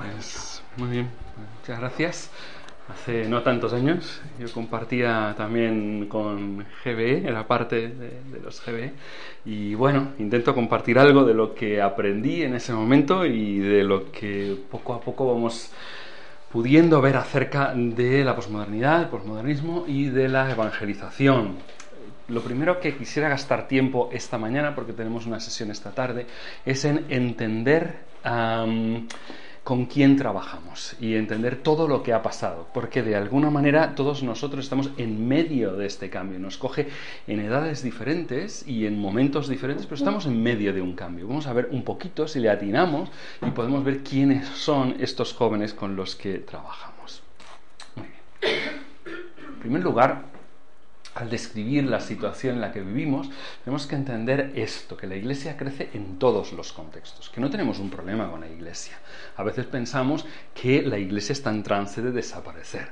Pues muy bien, muchas gracias. Hace no tantos años yo compartía también con GBE, era parte de, los GBE, y bueno, intento compartir algo de lo que aprendí en ese momento y de lo que poco a poco vamos pudiendo ver acerca de la posmodernidad, el posmodernismo y de la evangelización. Lo primero que quisiera gastar tiempo esta mañana, porque tenemos una sesión esta tarde, es en entender... con quién trabajamos y entender todo lo que ha pasado, porque de alguna manera todos nosotros estamos en medio de este cambio, nos coge en edades diferentes y en momentos diferentes, pero estamos en medio de un cambio. Vamos a ver un poquito si le atinamos y podemos ver quiénes son estos jóvenes con los que trabajamos. Muy bien. En primer lugar, al describir la situación en la que vivimos, tenemos que entender esto, que la iglesia crece en todos los contextos, que no tenemos un problema con la iglesia. A veces pensamos que la iglesia está en trance de desaparecer.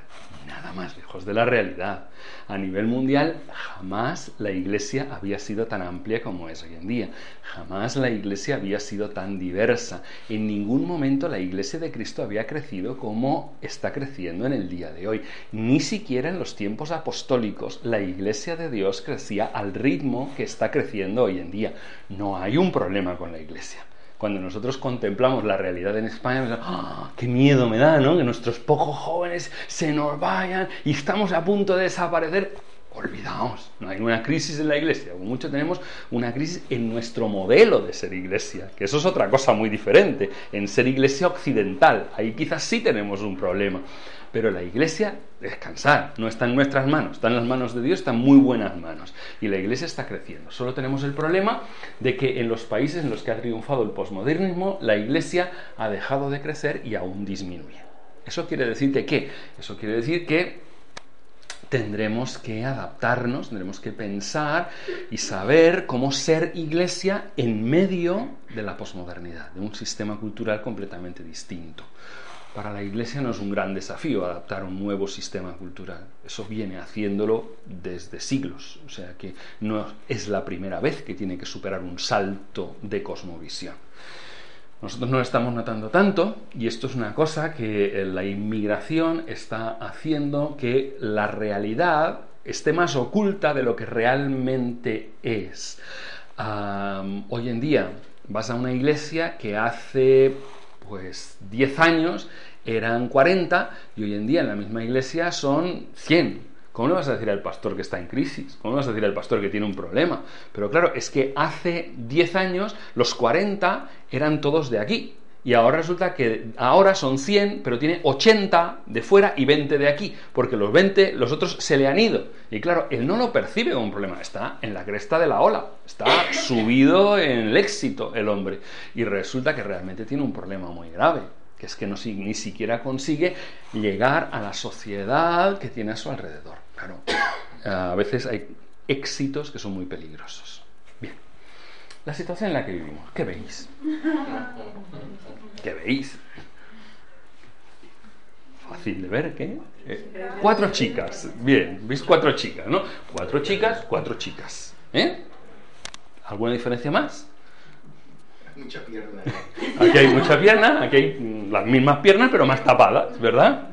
Nada más lejos de la realidad. A nivel mundial, jamás la iglesia había sido tan amplia como es hoy en día. Jamás la iglesia había sido tan diversa. En ningún momento la iglesia de Cristo había crecido como está creciendo en el día de hoy. Ni siquiera en los tiempos apostólicos la iglesia de Dios crecía al ritmo que está creciendo hoy en día. No hay un problema con la iglesia cuando nosotros contemplamos la realidad en España, pensamos, ¡Ah, qué miedo me da, ¿no? Que nuestros pocos jóvenes se nos vayan y estamos a punto de desaparecer. Olvidaos, no hay una crisis en la iglesia, mucho tenemos una crisis en nuestro modelo de ser iglesia, que eso es otra cosa muy diferente, en ser iglesia occidental, ahí quizás sí tenemos un problema. Pero la iglesia, descansar, no está en nuestras manos, está en las manos de Dios, está en muy buenas manos. Y la iglesia está creciendo. Solo tenemos el problema de que en los países en los que ha triunfado el posmodernismo, la iglesia ha dejado de crecer y aún disminuye. ¿Eso quiere decir que qué? Eso quiere decir que tendremos que adaptarnos, tendremos que pensar y saber cómo ser iglesia en medio de la posmodernidad, de un sistema cultural completamente distinto. Para la Iglesia no es un gran desafío adaptar un nuevo sistema cultural. Eso viene haciéndolo desde siglos. O sea que no es la primera vez que tiene que superar un salto de cosmovisión. Nosotros no lo estamos notando tanto y esto es una cosa que la inmigración está haciendo que la realidad esté más oculta de lo que realmente es. Hoy en día vas a una iglesia que hace pues 10 años eran 40 y hoy en día en la misma iglesia son 100. ¿Cómo le vas a decir al pastor que está en crisis? ¿Cómo le vas a decir al pastor que tiene un problema? Pero claro, es que hace 10 años los 40 eran todos de aquí. Y ahora resulta que ahora son 100, pero tiene 80 de fuera y 20 de aquí, porque los 20, los otros se le han ido. Y claro, él no lo percibe como un problema, está en la cresta de la ola, está subido en el éxito el hombre. Y resulta que realmente tiene un problema muy grave, que es que no, ni siquiera consigue llegar a la sociedad que tiene a su alrededor. Claro, a veces hay éxitos que son muy peligrosos la situación en la que vivimos. ¿Qué veis? ¿Qué veis? Fácil de ver, ¿qué? Eh, cuatro chicas. Bien, veis cuatro chicas, ¿no? Cuatro chicas, cuatro chicas. ¿Eh? ¿Alguna diferencia más? Mucha pierna. Aquí hay mucha pierna, aquí hay las mismas piernas, pero más tapadas, ¿verdad?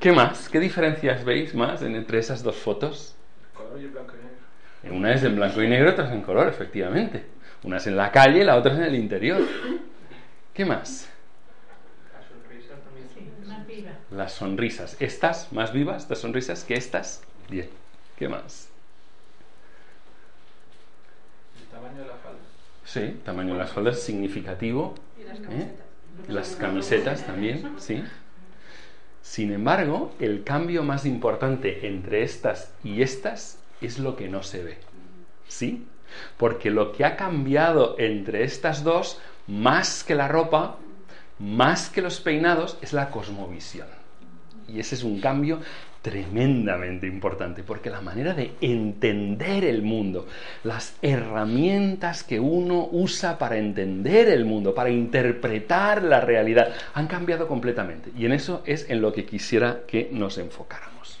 ¿Qué más? ¿Qué diferencias veis más entre esas dos fotos? Color y blanco y negro. Una es en blanco y negro, otra es en color, efectivamente. Una es en la calle, la otra es en el interior. ¿Qué más? La sonrisa también. Sí, más viva. Las sonrisas. ¿Estas más vivas, estas sonrisas, que estas? Bien. ¿Qué más? El tamaño de la falda. Sí, tamaño de las faldas significativo. Y las ¿eh? camisetas. Las camisetas también, sí. Sin embargo, el cambio más importante entre estas y estas es lo que no se ve. ¿Sí? Porque lo que ha cambiado entre estas dos, más que la ropa, más que los peinados, es la cosmovisión. Y ese es un cambio tremendamente importante, porque la manera de entender el mundo, las herramientas que uno usa para entender el mundo, para interpretar la realidad, han cambiado completamente. Y en eso es en lo que quisiera que nos enfocáramos.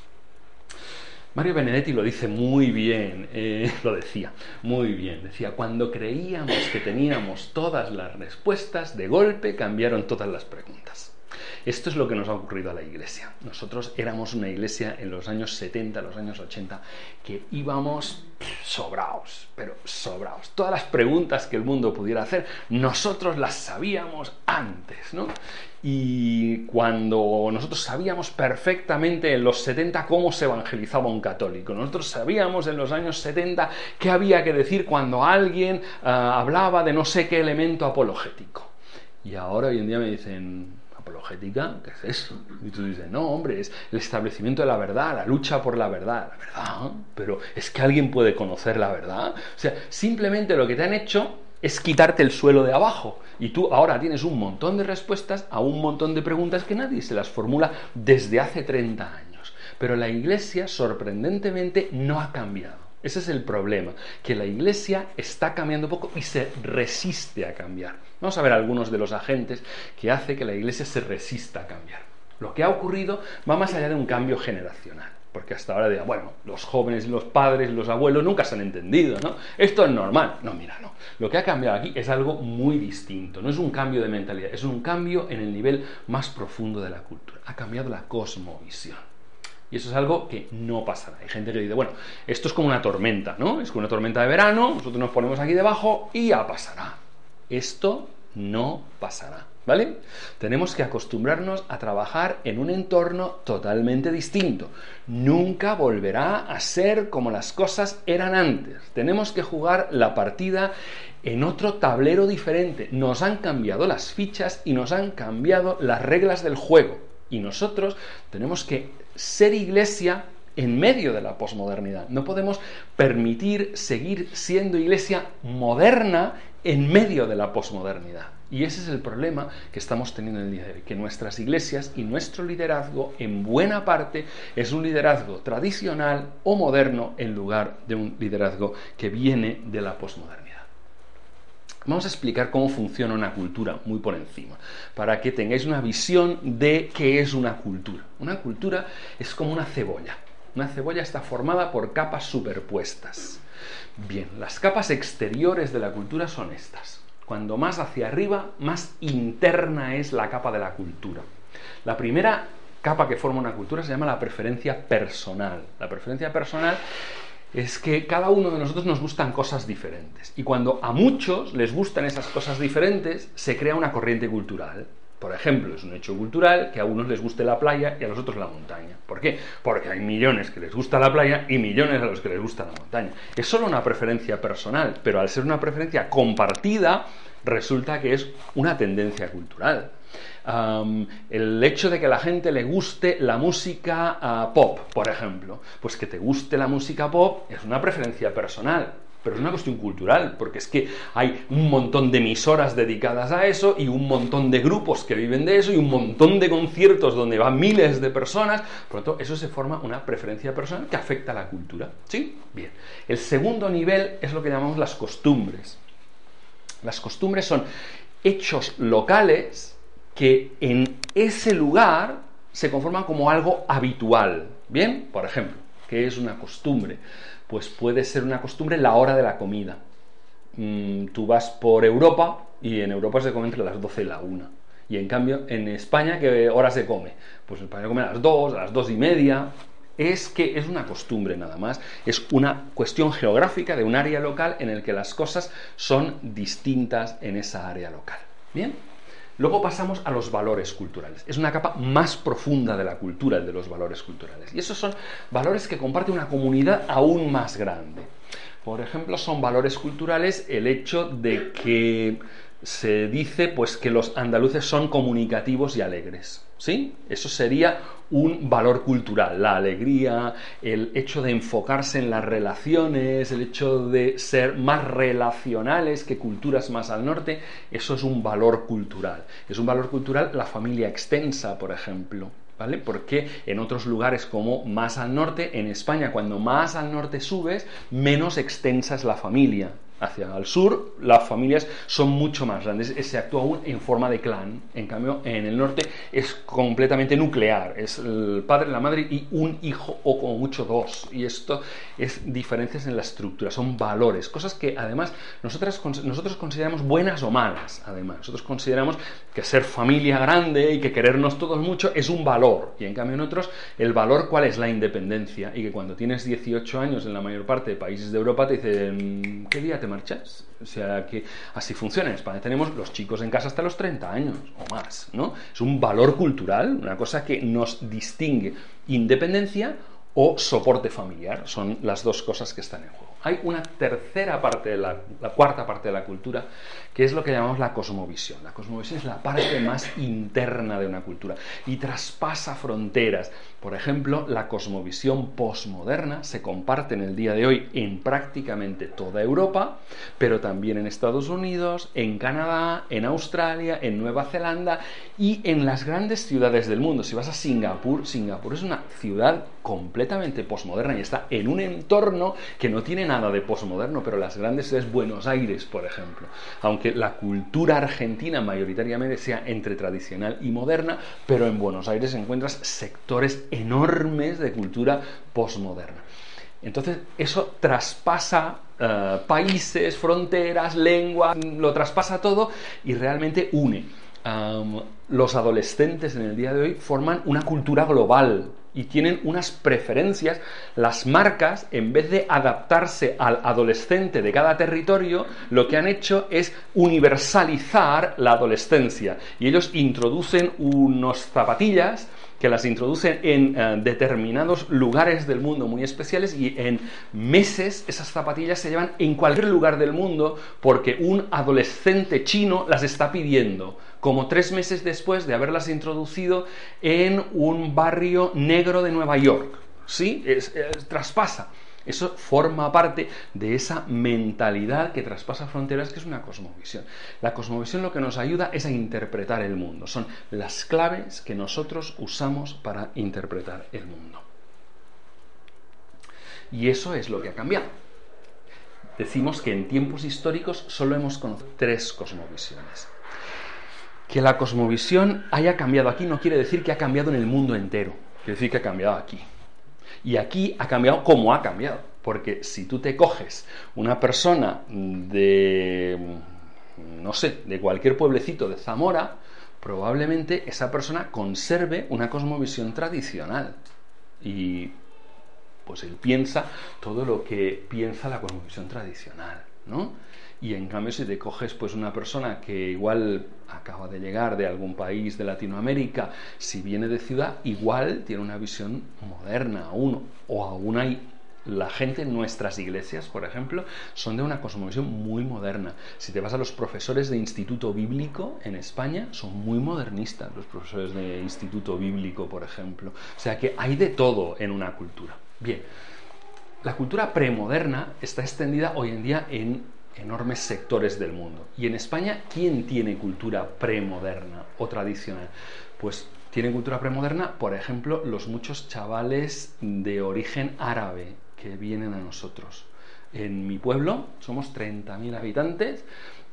Mario Benedetti lo dice muy bien, eh, lo decía muy bien, decía, cuando creíamos que teníamos todas las respuestas, de golpe cambiaron todas las preguntas. Esto es lo que nos ha ocurrido a la iglesia. Nosotros éramos una iglesia en los años 70, los años 80, que íbamos sobraos, pero sobraos. Todas las preguntas que el mundo pudiera hacer, nosotros las sabíamos antes, ¿no? Y cuando nosotros sabíamos perfectamente en los 70 cómo se evangelizaba un católico, nosotros sabíamos en los años 70 qué había que decir cuando alguien ah, hablaba de no sé qué elemento apologético. Y ahora hoy en día me dicen, ¿qué es eso? Y tú dices, no, hombre, es el establecimiento de la verdad, la lucha por la verdad. La verdad, pero es que alguien puede conocer la verdad. O sea, simplemente lo que te han hecho es quitarte el suelo de abajo. Y tú ahora tienes un montón de respuestas a un montón de preguntas que nadie se las formula desde hace 30 años. Pero la Iglesia, sorprendentemente, no ha cambiado. Ese es el problema, que la Iglesia está cambiando poco y se resiste a cambiar. Vamos a ver algunos de los agentes que hace que la Iglesia se resista a cambiar. Lo que ha ocurrido va más allá de un cambio generacional. Porque hasta ahora digan, bueno, los jóvenes, los padres, los abuelos nunca se han entendido, ¿no? Esto es normal. No, mira, no. Lo que ha cambiado aquí es algo muy distinto. No es un cambio de mentalidad, es un cambio en el nivel más profundo de la cultura. Ha cambiado la cosmovisión. Y eso es algo que no pasará. Hay gente que dice, bueno, esto es como una tormenta, ¿no? Es como una tormenta de verano, nosotros nos ponemos aquí debajo y ya pasará. Esto no pasará, ¿vale? Tenemos que acostumbrarnos a trabajar en un entorno totalmente distinto. Nunca volverá a ser como las cosas eran antes. Tenemos que jugar la partida en otro tablero diferente. Nos han cambiado las fichas y nos han cambiado las reglas del juego. Y nosotros tenemos que ser iglesia en medio de la posmodernidad. No podemos permitir seguir siendo iglesia moderna en medio de la posmodernidad. Y ese es el problema que estamos teniendo en el día de hoy, que nuestras iglesias y nuestro liderazgo en buena parte es un liderazgo tradicional o moderno en lugar de un liderazgo que viene de la posmodernidad. Vamos a explicar cómo funciona una cultura muy por encima, para que tengáis una visión de qué es una cultura. Una cultura es como una cebolla. Una cebolla está formada por capas superpuestas. Bien, las capas exteriores de la cultura son estas. Cuando más hacia arriba, más interna es la capa de la cultura. La primera capa que forma una cultura se llama la preferencia personal. La preferencia personal es que cada uno de nosotros nos gustan cosas diferentes. Y cuando a muchos les gustan esas cosas diferentes, se crea una corriente cultural. Por ejemplo, es un hecho cultural que a unos les guste la playa y a los otros la montaña. ¿Por qué? Porque hay millones que les gusta la playa y millones a los que les gusta la montaña. Es solo una preferencia personal, pero al ser una preferencia compartida, resulta que es una tendencia cultural el hecho de que a la gente le guste la música ah, pop, por ejemplo, pues que te guste la música pop es una preferencia personal, pero es una cuestión cultural, porque es que hay un montón de emisoras dedicadas a eso y un montón de grupos que viven de eso y un montón de conciertos donde van miles de personas, por lo tanto, eso se forma una preferencia personal que afecta a la cultura. ¿Sí? Bien. El segundo nivel es lo que llamamos las costumbres. Las costumbres son hechos locales que en ese lugar se conforman como algo habitual. Bien, por ejemplo, ¿qué es una costumbre? Pues puede ser una costumbre la hora de la comida. Mm, tú vas por Europa y en Europa se come entre las 12 y la 1. Y en cambio, en España, ¿qué hora se come? Pues en España come a las 2, a las 2 y media. Es que es una costumbre nada más. Es una cuestión geográfica de un área local en el que las cosas son distintas en esa área local. Bien. Luego pasamos a los valores culturales. Es una capa más profunda de la cultura, el de los valores culturales. Y esos son valores que comparte una comunidad aún más grande. Por ejemplo, son valores culturales el hecho de que se dice pues que los andaluces son comunicativos y alegres. ¿Sí? Eso sería un valor cultural, la alegría, el hecho de enfocarse en las relaciones, el hecho de ser más relacionales que culturas más al norte, eso es un valor cultural. Es un valor cultural la familia extensa, por ejemplo. ¿Vale? Porque en otros lugares como más al norte, en España, cuando más al norte subes, menos extensa es la familia hacia el sur, las familias son mucho más grandes, se actúa aún en forma de clan, en cambio en el norte es completamente nuclear, es el padre, la madre y un hijo o como mucho dos, y esto es diferencias en la estructura, son valores, cosas que además nosotros, nosotros consideramos buenas o malas, además, nosotros consideramos que ser familia grande y que querernos todos mucho es un valor, y en cambio en otros el valor cuál es la independencia, y que cuando tienes 18 años en la mayor parte de países de Europa te dicen, ¿qué día te marchas. O sea que así funciona. En España tenemos los chicos en casa hasta los 30 años o más, ¿no? Es un valor cultural, una cosa que nos distingue independencia o soporte familiar. Son las dos cosas que están en juego. Hay una tercera parte de la, la, cuarta parte de la cultura, que es lo que llamamos la cosmovisión. La cosmovisión es la parte más interna de una cultura y traspasa fronteras. Por ejemplo, la cosmovisión posmoderna se comparte en el día de hoy en prácticamente toda Europa, pero también en Estados Unidos, en Canadá, en Australia, en Nueva Zelanda y en las grandes ciudades del mundo. Si vas a Singapur, Singapur es una ciudad completamente posmoderna y está en un entorno que no tiene nada de posmoderno, pero las grandes ciudades, Buenos Aires, por ejemplo, aunque la cultura argentina mayoritariamente sea entre tradicional y moderna, pero en Buenos Aires encuentras sectores enormes de cultura posmoderna. Entonces, eso traspasa uh, países, fronteras, lenguas, lo traspasa todo y realmente une. Los adolescentes en el día de hoy forman una cultura global y tienen unas preferencias. Las marcas, en vez de adaptarse al adolescente de cada territorio, lo que han hecho es universalizar la adolescencia. Y ellos introducen unos zapatillas que las introducen en uh, determinados lugares del mundo muy especiales y en meses esas zapatillas se llevan en cualquier lugar del mundo porque un adolescente chino las está pidiendo como tres meses después de haberlas introducido en un barrio negro de Nueva York. ¿Sí? Es, traspasa. Eso forma parte de esa mentalidad que traspasa fronteras, que es una cosmovisión. La cosmovisión lo que nos ayuda es a interpretar el mundo. Son las claves que nosotros usamos para interpretar el mundo. Y eso es lo que ha cambiado. Decimos que en tiempos históricos solo hemos conocido tres cosmovisiones. Que la cosmovisión haya cambiado aquí no quiere decir que ha cambiado en el mundo entero, quiere decir que ha cambiado aquí. Y aquí ha cambiado como ha cambiado. Porque si tú te coges una persona de, no sé, de cualquier pueblecito de Zamora, probablemente esa persona conserve una cosmovisión tradicional. Y pues él piensa todo lo que piensa la cosmovisión tradicional, ¿no? Y en cambio, si te coges pues una persona que igual acaba de llegar de algún país de Latinoamérica, si viene de ciudad, igual tiene una visión moderna aún, o aún hay la gente en nuestras iglesias, por ejemplo, son de una cosmovisión muy moderna. Si te vas a los profesores de instituto bíblico en España, son muy modernistas los profesores de instituto bíblico, por ejemplo. O sea que hay de todo en una cultura. Bien, la cultura premoderna está extendida hoy en día en enormes sectores del mundo. Y en España, ¿quién tiene cultura premoderna o tradicional? Pues tiene cultura premoderna, por ejemplo, los muchos chavales de origen árabe que vienen a nosotros. En mi pueblo somos 30.000 habitantes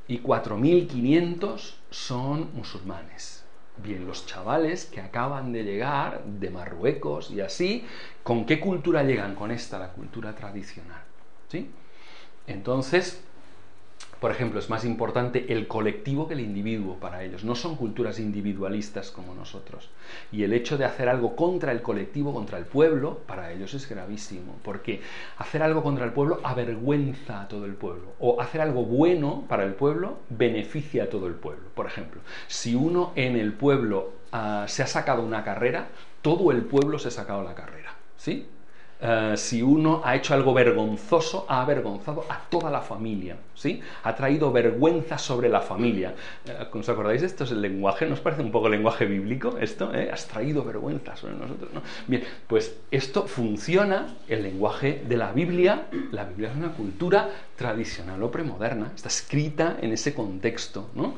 y 4.500 son musulmanes. Bien, los chavales que acaban de llegar de Marruecos y así, ¿con qué cultura llegan? Con esta, la cultura tradicional. ¿Sí? Entonces, por ejemplo, es más importante el colectivo que el individuo para ellos. No son culturas individualistas como nosotros. Y el hecho de hacer algo contra el colectivo, contra el pueblo, para ellos es gravísimo. Porque hacer algo contra el pueblo avergüenza a todo el pueblo. O hacer algo bueno para el pueblo beneficia a todo el pueblo. Por ejemplo, si uno en el pueblo uh, se ha sacado una carrera, todo el pueblo se ha sacado la carrera. ¿Sí? Eh, si uno ha hecho algo vergonzoso, ha avergonzado a toda la familia, ¿sí? Ha traído vergüenza sobre la familia. Eh, ¿Os acordáis de esto? Es el lenguaje, ¿nos parece un poco lenguaje bíblico esto? ¿Eh? Has traído vergüenza sobre nosotros, ¿no? Bien, pues esto funciona, el lenguaje de la Biblia, la Biblia es una cultura tradicional o premoderna, está escrita en ese contexto, ¿no?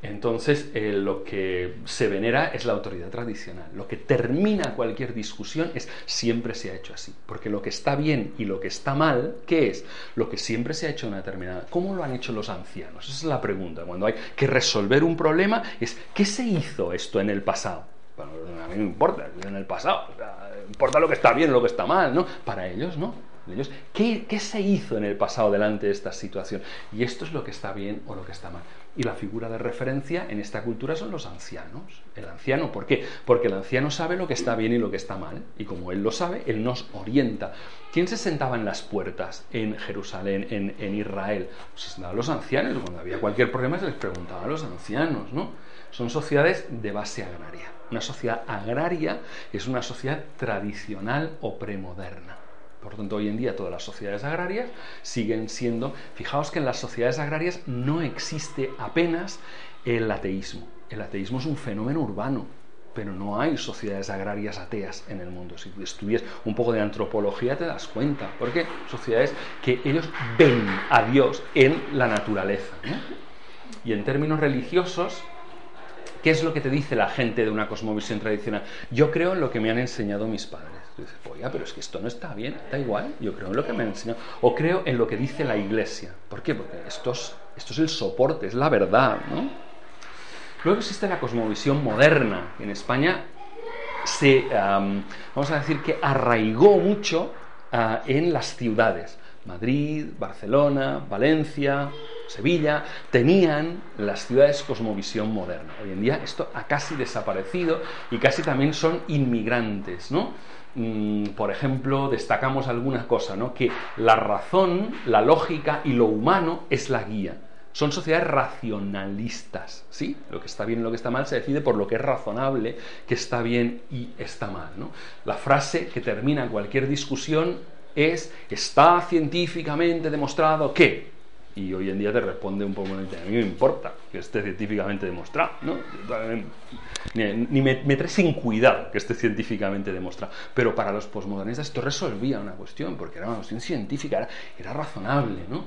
Entonces, eh, lo que se venera es la autoridad tradicional. Lo que termina cualquier discusión es siempre se ha hecho así. Porque lo que está bien y lo que está mal, ¿qué es? Lo que siempre se ha hecho en una determinada. ¿Cómo lo han hecho los ancianos? Esa es la pregunta. Cuando hay que resolver un problema, es ¿qué se hizo esto en el pasado? Bueno, a mí no importa, en el pasado. importa lo que está bien, lo que está mal, ¿no? Para ellos, ¿no? Ellos, ¿qué, ¿Qué se hizo en el pasado delante de esta situación? Y esto es lo que está bien o lo que está mal. Y la figura de referencia en esta cultura son los ancianos. El anciano, ¿por qué? Porque el anciano sabe lo que está bien y lo que está mal. Y como él lo sabe, él nos orienta. ¿Quién se sentaba en las puertas en Jerusalén, en, Israel? Se sentaban los ancianos. Cuando había cualquier problema se les preguntaba a los ancianos, ¿no? Son sociedades de base agraria. Una sociedad agraria es una sociedad tradicional o premoderna. Por lo tanto, hoy en día todas las sociedades agrarias siguen siendo, fijaos que en las sociedades agrarias no existe apenas el ateísmo. El ateísmo es un fenómeno urbano, pero no hay sociedades agrarias ateas en el mundo. Si estudias un poco de antropología te das cuenta, porque sociedades que ellos ven a Dios en la naturaleza. Y en términos religiosos, ¿qué es lo que te dice la gente de una cosmovisión tradicional? Yo creo en lo que me han enseñado mis padres oiga, pero es que esto no está bien, da igual, yo creo en lo que me han enseñado. O creo en lo que dice la iglesia. ¿Por qué? Porque esto es, esto es el soporte, es la verdad, ¿no? Luego existe la cosmovisión moderna. En España se, vamos a decir que arraigó mucho ah, en las ciudades. Madrid, Barcelona, Valencia, Sevilla, tenían las ciudades cosmovisión moderna. Hoy en día esto ha casi desaparecido y casi también son inmigrantes, ¿no? Mm, por ejemplo, destacamos algunas cosas, ¿no? Que la razón, la lógica y lo humano es la guía. Son sociedades racionalistas, ¿sí? Lo que está bien y lo que está mal se decide por lo que es razonable, que está bien y está mal. La frase que termina cualquier discusión es ¿está científicamente demostrado que? Y hoy en día te responde un poco, a mí me importa que esté científicamente demostrado, ¿no? Ni, me, me, trae sin cuidado que esté científicamente demostrado. Pero para los posmodernistas esto resolvía una cuestión, porque era una cuestión científica, era, era razonable, ¿no?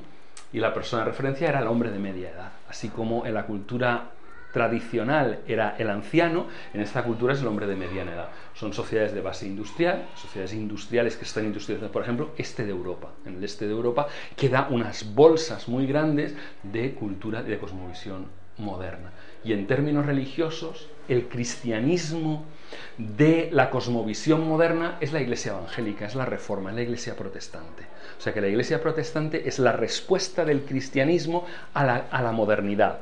Y la persona de referencia era el hombre de media edad, así como en la cultura tradicional era el anciano, en esta cultura es el hombre de mediana edad. Son sociedades de base industrial, sociedades industriales que están industrializadas, por ejemplo, este de Europa. En el este de Europa queda unas bolsas muy grandes de cultura y de cosmovisión moderna. Y en términos religiosos, el cristianismo de la cosmovisión moderna es la iglesia evangélica, es la reforma, es la iglesia protestante. O sea que la iglesia protestante es la respuesta del cristianismo a la, a la modernidad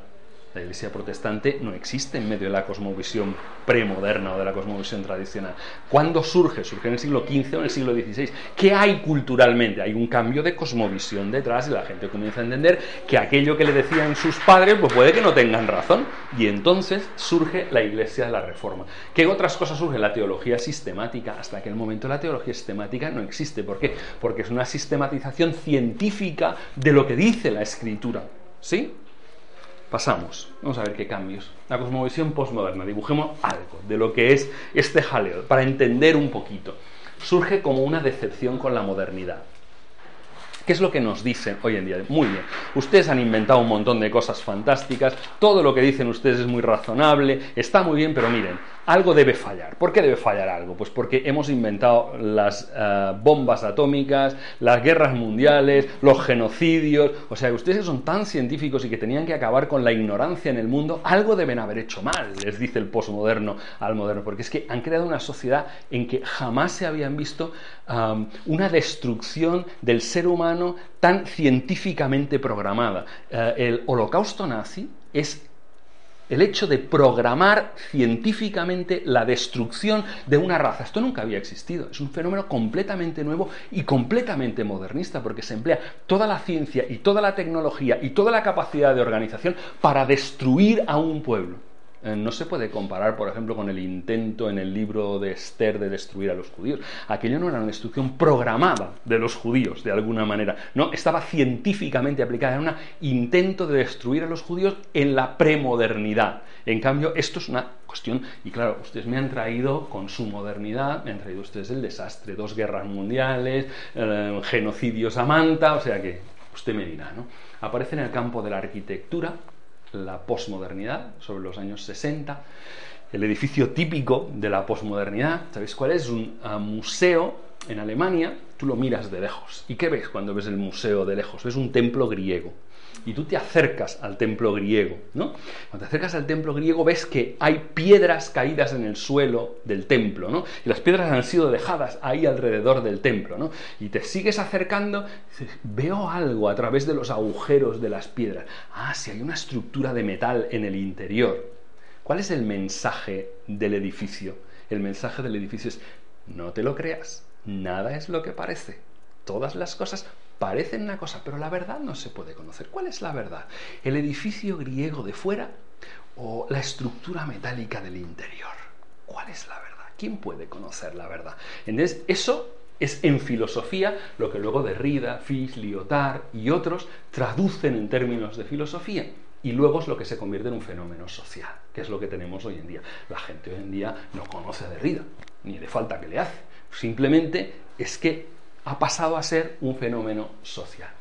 la iglesia protestante no existe en medio de la cosmovisión premoderna o de la cosmovisión tradicional. ¿Cuándo surge? Surge en el siglo XV o en el siglo XVI. ¿Qué hay culturalmente? Hay un cambio de cosmovisión detrás y la gente comienza a entender que aquello que le decían sus padres, pues puede que no tengan razón. Y entonces surge la iglesia de la reforma. ¿Qué otras cosas surge? La teología sistemática. Hasta aquel momento la teología sistemática no existe. ¿Por qué? Porque es una sistematización científica de lo que dice la escritura. ¿Sí? Pasamos, vamos a ver qué cambios. La cosmovisión postmoderna, dibujemos algo de lo que es este jaleo, para entender un poquito. Surge como una decepción con la modernidad. ¿Qué es lo que nos dicen hoy en día? Muy bien, ustedes han inventado un montón de cosas fantásticas, todo lo que dicen ustedes es muy razonable, está muy bien, pero miren, algo debe fallar. ¿Por qué debe fallar algo? Pues porque hemos inventado las eh, bombas atómicas, las guerras mundiales, los genocidios. O sea, que ustedes son tan científicos y que tenían que acabar con la ignorancia en el mundo, algo deben haber hecho mal, les dice el posmoderno al moderno. Porque es que han creado una sociedad en que jamás se habían visto una destrucción del ser humano tan científicamente programada. Eh, el holocausto nazi es el hecho de programar científicamente la destrucción de una raza. Esto nunca había existido. Es un fenómeno completamente nuevo y completamente modernista porque se emplea toda la ciencia y toda la tecnología y toda la capacidad de organización para destruir a un pueblo. Eh, no se puede comparar, por ejemplo, con el intento en el libro de Esther de destruir a los judíos. Aquello no era una destrucción programada de los judíos, de alguna manera. No, estaba científicamente aplicada. Era un intento de destruir a los judíos en la premodernidad. En cambio, esto es una cuestión, y claro, ustedes me han traído con su modernidad, me han traído ustedes el desastre, dos guerras mundiales, eh, genocidios a manta, o sea que usted me dirá, ¿no? Aparece en el campo de la arquitectura, la posmodernidad, sobre los años 60. El edificio típico de la posmodernidad, ¿sabéis cuál es? Un ah, museo en Alemania, tú lo miras de lejos. ¿Y qué ves cuando ves el museo de lejos? Ves un templo griego y tú te acercas al templo griego, ¿no? Cuando te acercas al templo griego ves que hay piedras caídas en el suelo del templo, ¿no? Y las piedras han sido dejadas ahí alrededor del templo, ¿no? Y te sigues acercando, dices, veo algo a través de los agujeros de las piedras. Ah, si hay una estructura de metal en el interior. ¿Cuál es el mensaje del edificio? El mensaje del edificio es, no te lo creas, nada es lo que parece. Todas las cosas parecen una cosa, pero la verdad no se puede conocer. ¿Cuál es la verdad? ¿El edificio griego de fuera o la estructura metálica del interior? ¿Cuál es la verdad? ¿Quién puede conocer la verdad? Entonces, eso es en filosofía lo que luego Derrida, Fisch, Lyotard y otros traducen en términos de filosofía. Y luego es lo que se convierte en un fenómeno social, que es lo que tenemos hoy en día. La gente hoy en día no conoce a Derrida, ni de falta que le hace. Simplemente es que ha pasado a ser un fenómeno social.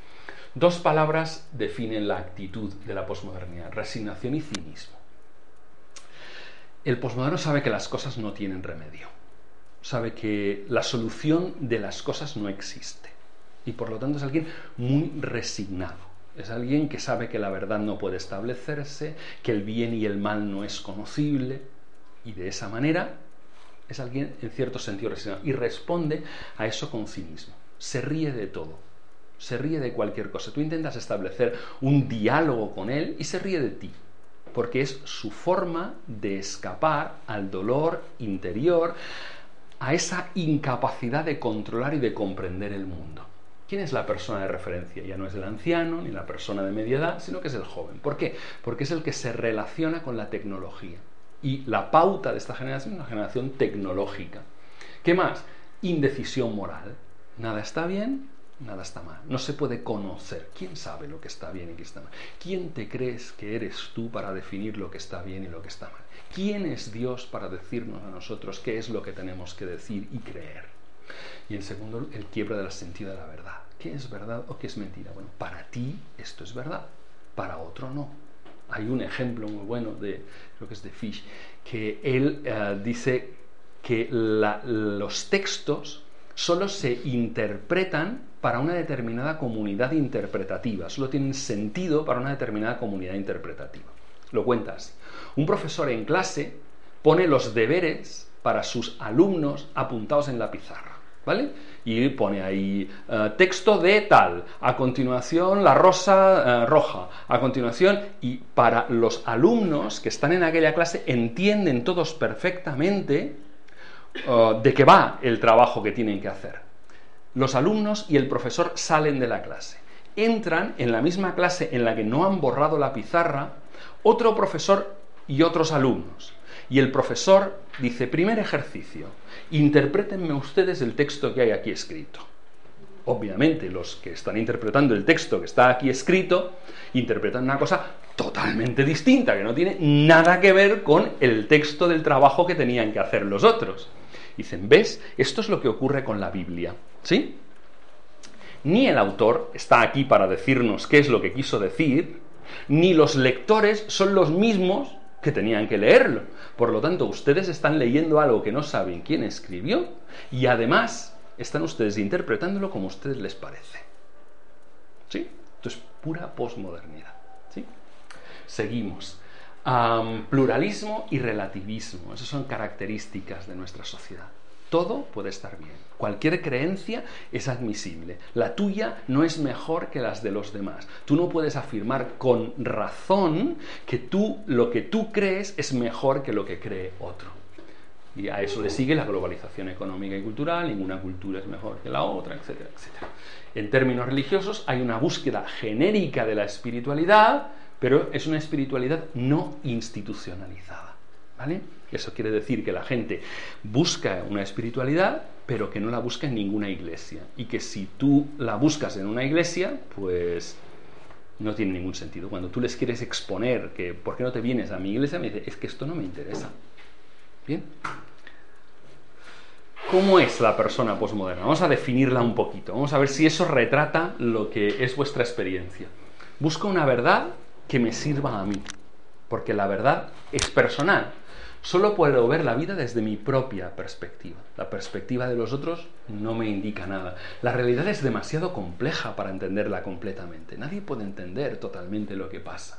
Dos palabras definen la actitud de la posmodernidad, resignación y cinismo. El posmoderno sabe que las cosas no tienen remedio, sabe que la solución de las cosas no existe y por lo tanto es alguien muy resignado. Es alguien que sabe que la verdad no puede establecerse, que el bien y el mal no es conocible y de esa manera es alguien en cierto sentido resignado y responde a eso con cinismo. Se ríe de todo, se ríe de cualquier cosa. Tú intentas establecer un diálogo con él y se ríe de ti, porque es su forma de escapar al dolor interior, a esa incapacidad de controlar y de comprender el mundo. ¿Quién es la persona de referencia? Ya no es el anciano ni la persona de media edad, sino que es el joven. ¿Por qué? Porque es el que se relaciona con la tecnología. Y la pauta de esta generación es una generación tecnológica. ¿Qué más? Indecisión moral. Nada está bien, nada está mal. No se puede conocer. ¿Quién sabe lo que está bien y qué está mal? ¿Quién te crees que eres tú para definir lo que está bien y lo que está mal? ¿Quién es Dios para decirnos a nosotros qué es lo que tenemos que decir y creer? Y en segundo, el quiebre del sentido de la verdad. ¿Qué es verdad o qué es mentira? Bueno, para ti esto es verdad, para otro no hay un ejemplo muy bueno de, creo que es de Fish, que él eh, dice que los textos solo se interpretan para una determinada comunidad interpretativa, solo tienen sentido para una determinada comunidad interpretativa. Lo cuentas. Un profesor en clase pone los deberes para sus alumnos apuntados en la pizarra, ¿vale? y pone ahí eh, texto de tal, a continuación la rosa eh, roja, a continuación, y para los alumnos que están en aquella clase entienden todos perfectamente eh, de qué va el trabajo que tienen que hacer. Los alumnos y el profesor salen de la clase. Entran en la misma clase en la que no han borrado la pizarra otro profesor y otros alumnos. Y el profesor dice, primer ejercicio, interprétenme ustedes el texto que hay aquí escrito. Obviamente los que están interpretando el texto que está aquí escrito interpretan una cosa totalmente distinta, que no tiene nada que ver con el texto del trabajo que tenían que hacer los otros. Dicen, ¿ves? Esto es lo que ocurre con la Biblia. ¿Sí? Ni el autor está aquí para decirnos qué es lo que quiso decir, ni los lectores son los mismos que tenían que leerlo. Por lo tanto, ustedes están leyendo algo que no saben quién escribió y además están ustedes interpretándolo como a ustedes les parece. ¿Sí? Esto es pura posmodernidad. ¿Sí? Seguimos. Pluralismo y relativismo. Esas son características de nuestra sociedad. Todo puede estar bien. Cualquier creencia es admisible. La tuya no es mejor que las de los demás. Tú no puedes afirmar con razón que tú lo que tú crees es mejor que lo que cree otro. Y a eso le sigue la globalización económica y cultural, ninguna cultura es mejor que la otra, etcétera, etcétera. En términos religiosos hay una búsqueda genérica de la espiritualidad pero es una espiritualidad no institucionalizada. ¿Vale? Eso quiere decir que la gente busca una espiritualidad, pero que no la busca en ninguna iglesia. Y que si tú la buscas en una iglesia, pues no tiene ningún sentido. Cuando tú les quieres exponer que por qué no te vienes a mi iglesia, me dice, es que esto no me interesa. Bien. ¿Cómo es la persona posmoderna? Vamos a definirla un poquito. Vamos a ver si eso retrata lo que es vuestra experiencia. Busco una verdad que me sirva a mí, porque la verdad es personal. Solo puedo ver la vida desde mi propia perspectiva. La perspectiva de los otros no me indica nada. La realidad es demasiado compleja para entenderla completamente. Nadie puede entender totalmente lo que pasa.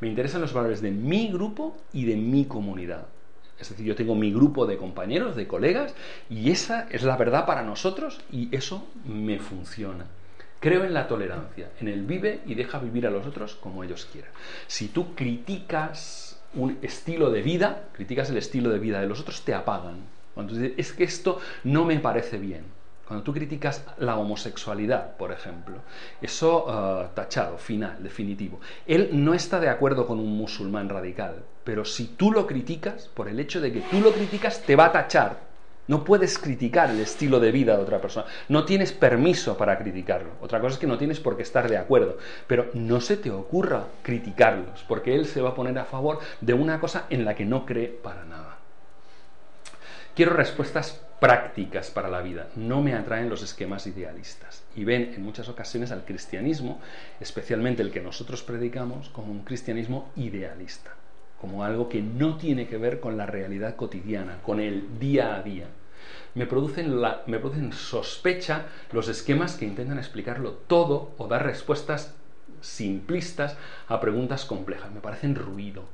Me interesan los valores de mi grupo y de mi comunidad. Es decir, yo tengo mi grupo de compañeros, de colegas, y esa es la verdad para nosotros y eso me funciona. Creo en la tolerancia, en el vive y deja vivir a los otros como ellos quieran. Si tú criticas un estilo de vida, criticas el estilo de vida de los otros, te apagan. Cuando dices, es que esto no me parece bien. Cuando tú criticas la homosexualidad, por ejemplo, eso uh, tachado, final, definitivo. Él no está de acuerdo con un musulmán radical, pero si tú lo criticas, por el hecho de que tú lo criticas, te va a tachar, no puedes criticar el estilo de vida de otra persona. No tienes permiso para criticarlo. Otra cosa es que no tienes por qué estar de acuerdo. Pero no se te ocurra criticarlos, porque él se va a poner a favor de una cosa en la que no cree para nada. Quiero respuestas prácticas para la vida. No me atraen los esquemas idealistas. Y ven en muchas ocasiones al cristianismo, especialmente el que nosotros predicamos, como un cristianismo idealista como algo que no tiene que ver con la realidad cotidiana, con el día a día me producen, me producen sospecha los esquemas que intentan explicarlo todo o dar respuestas simplistas a preguntas complejas. Me parecen ruido.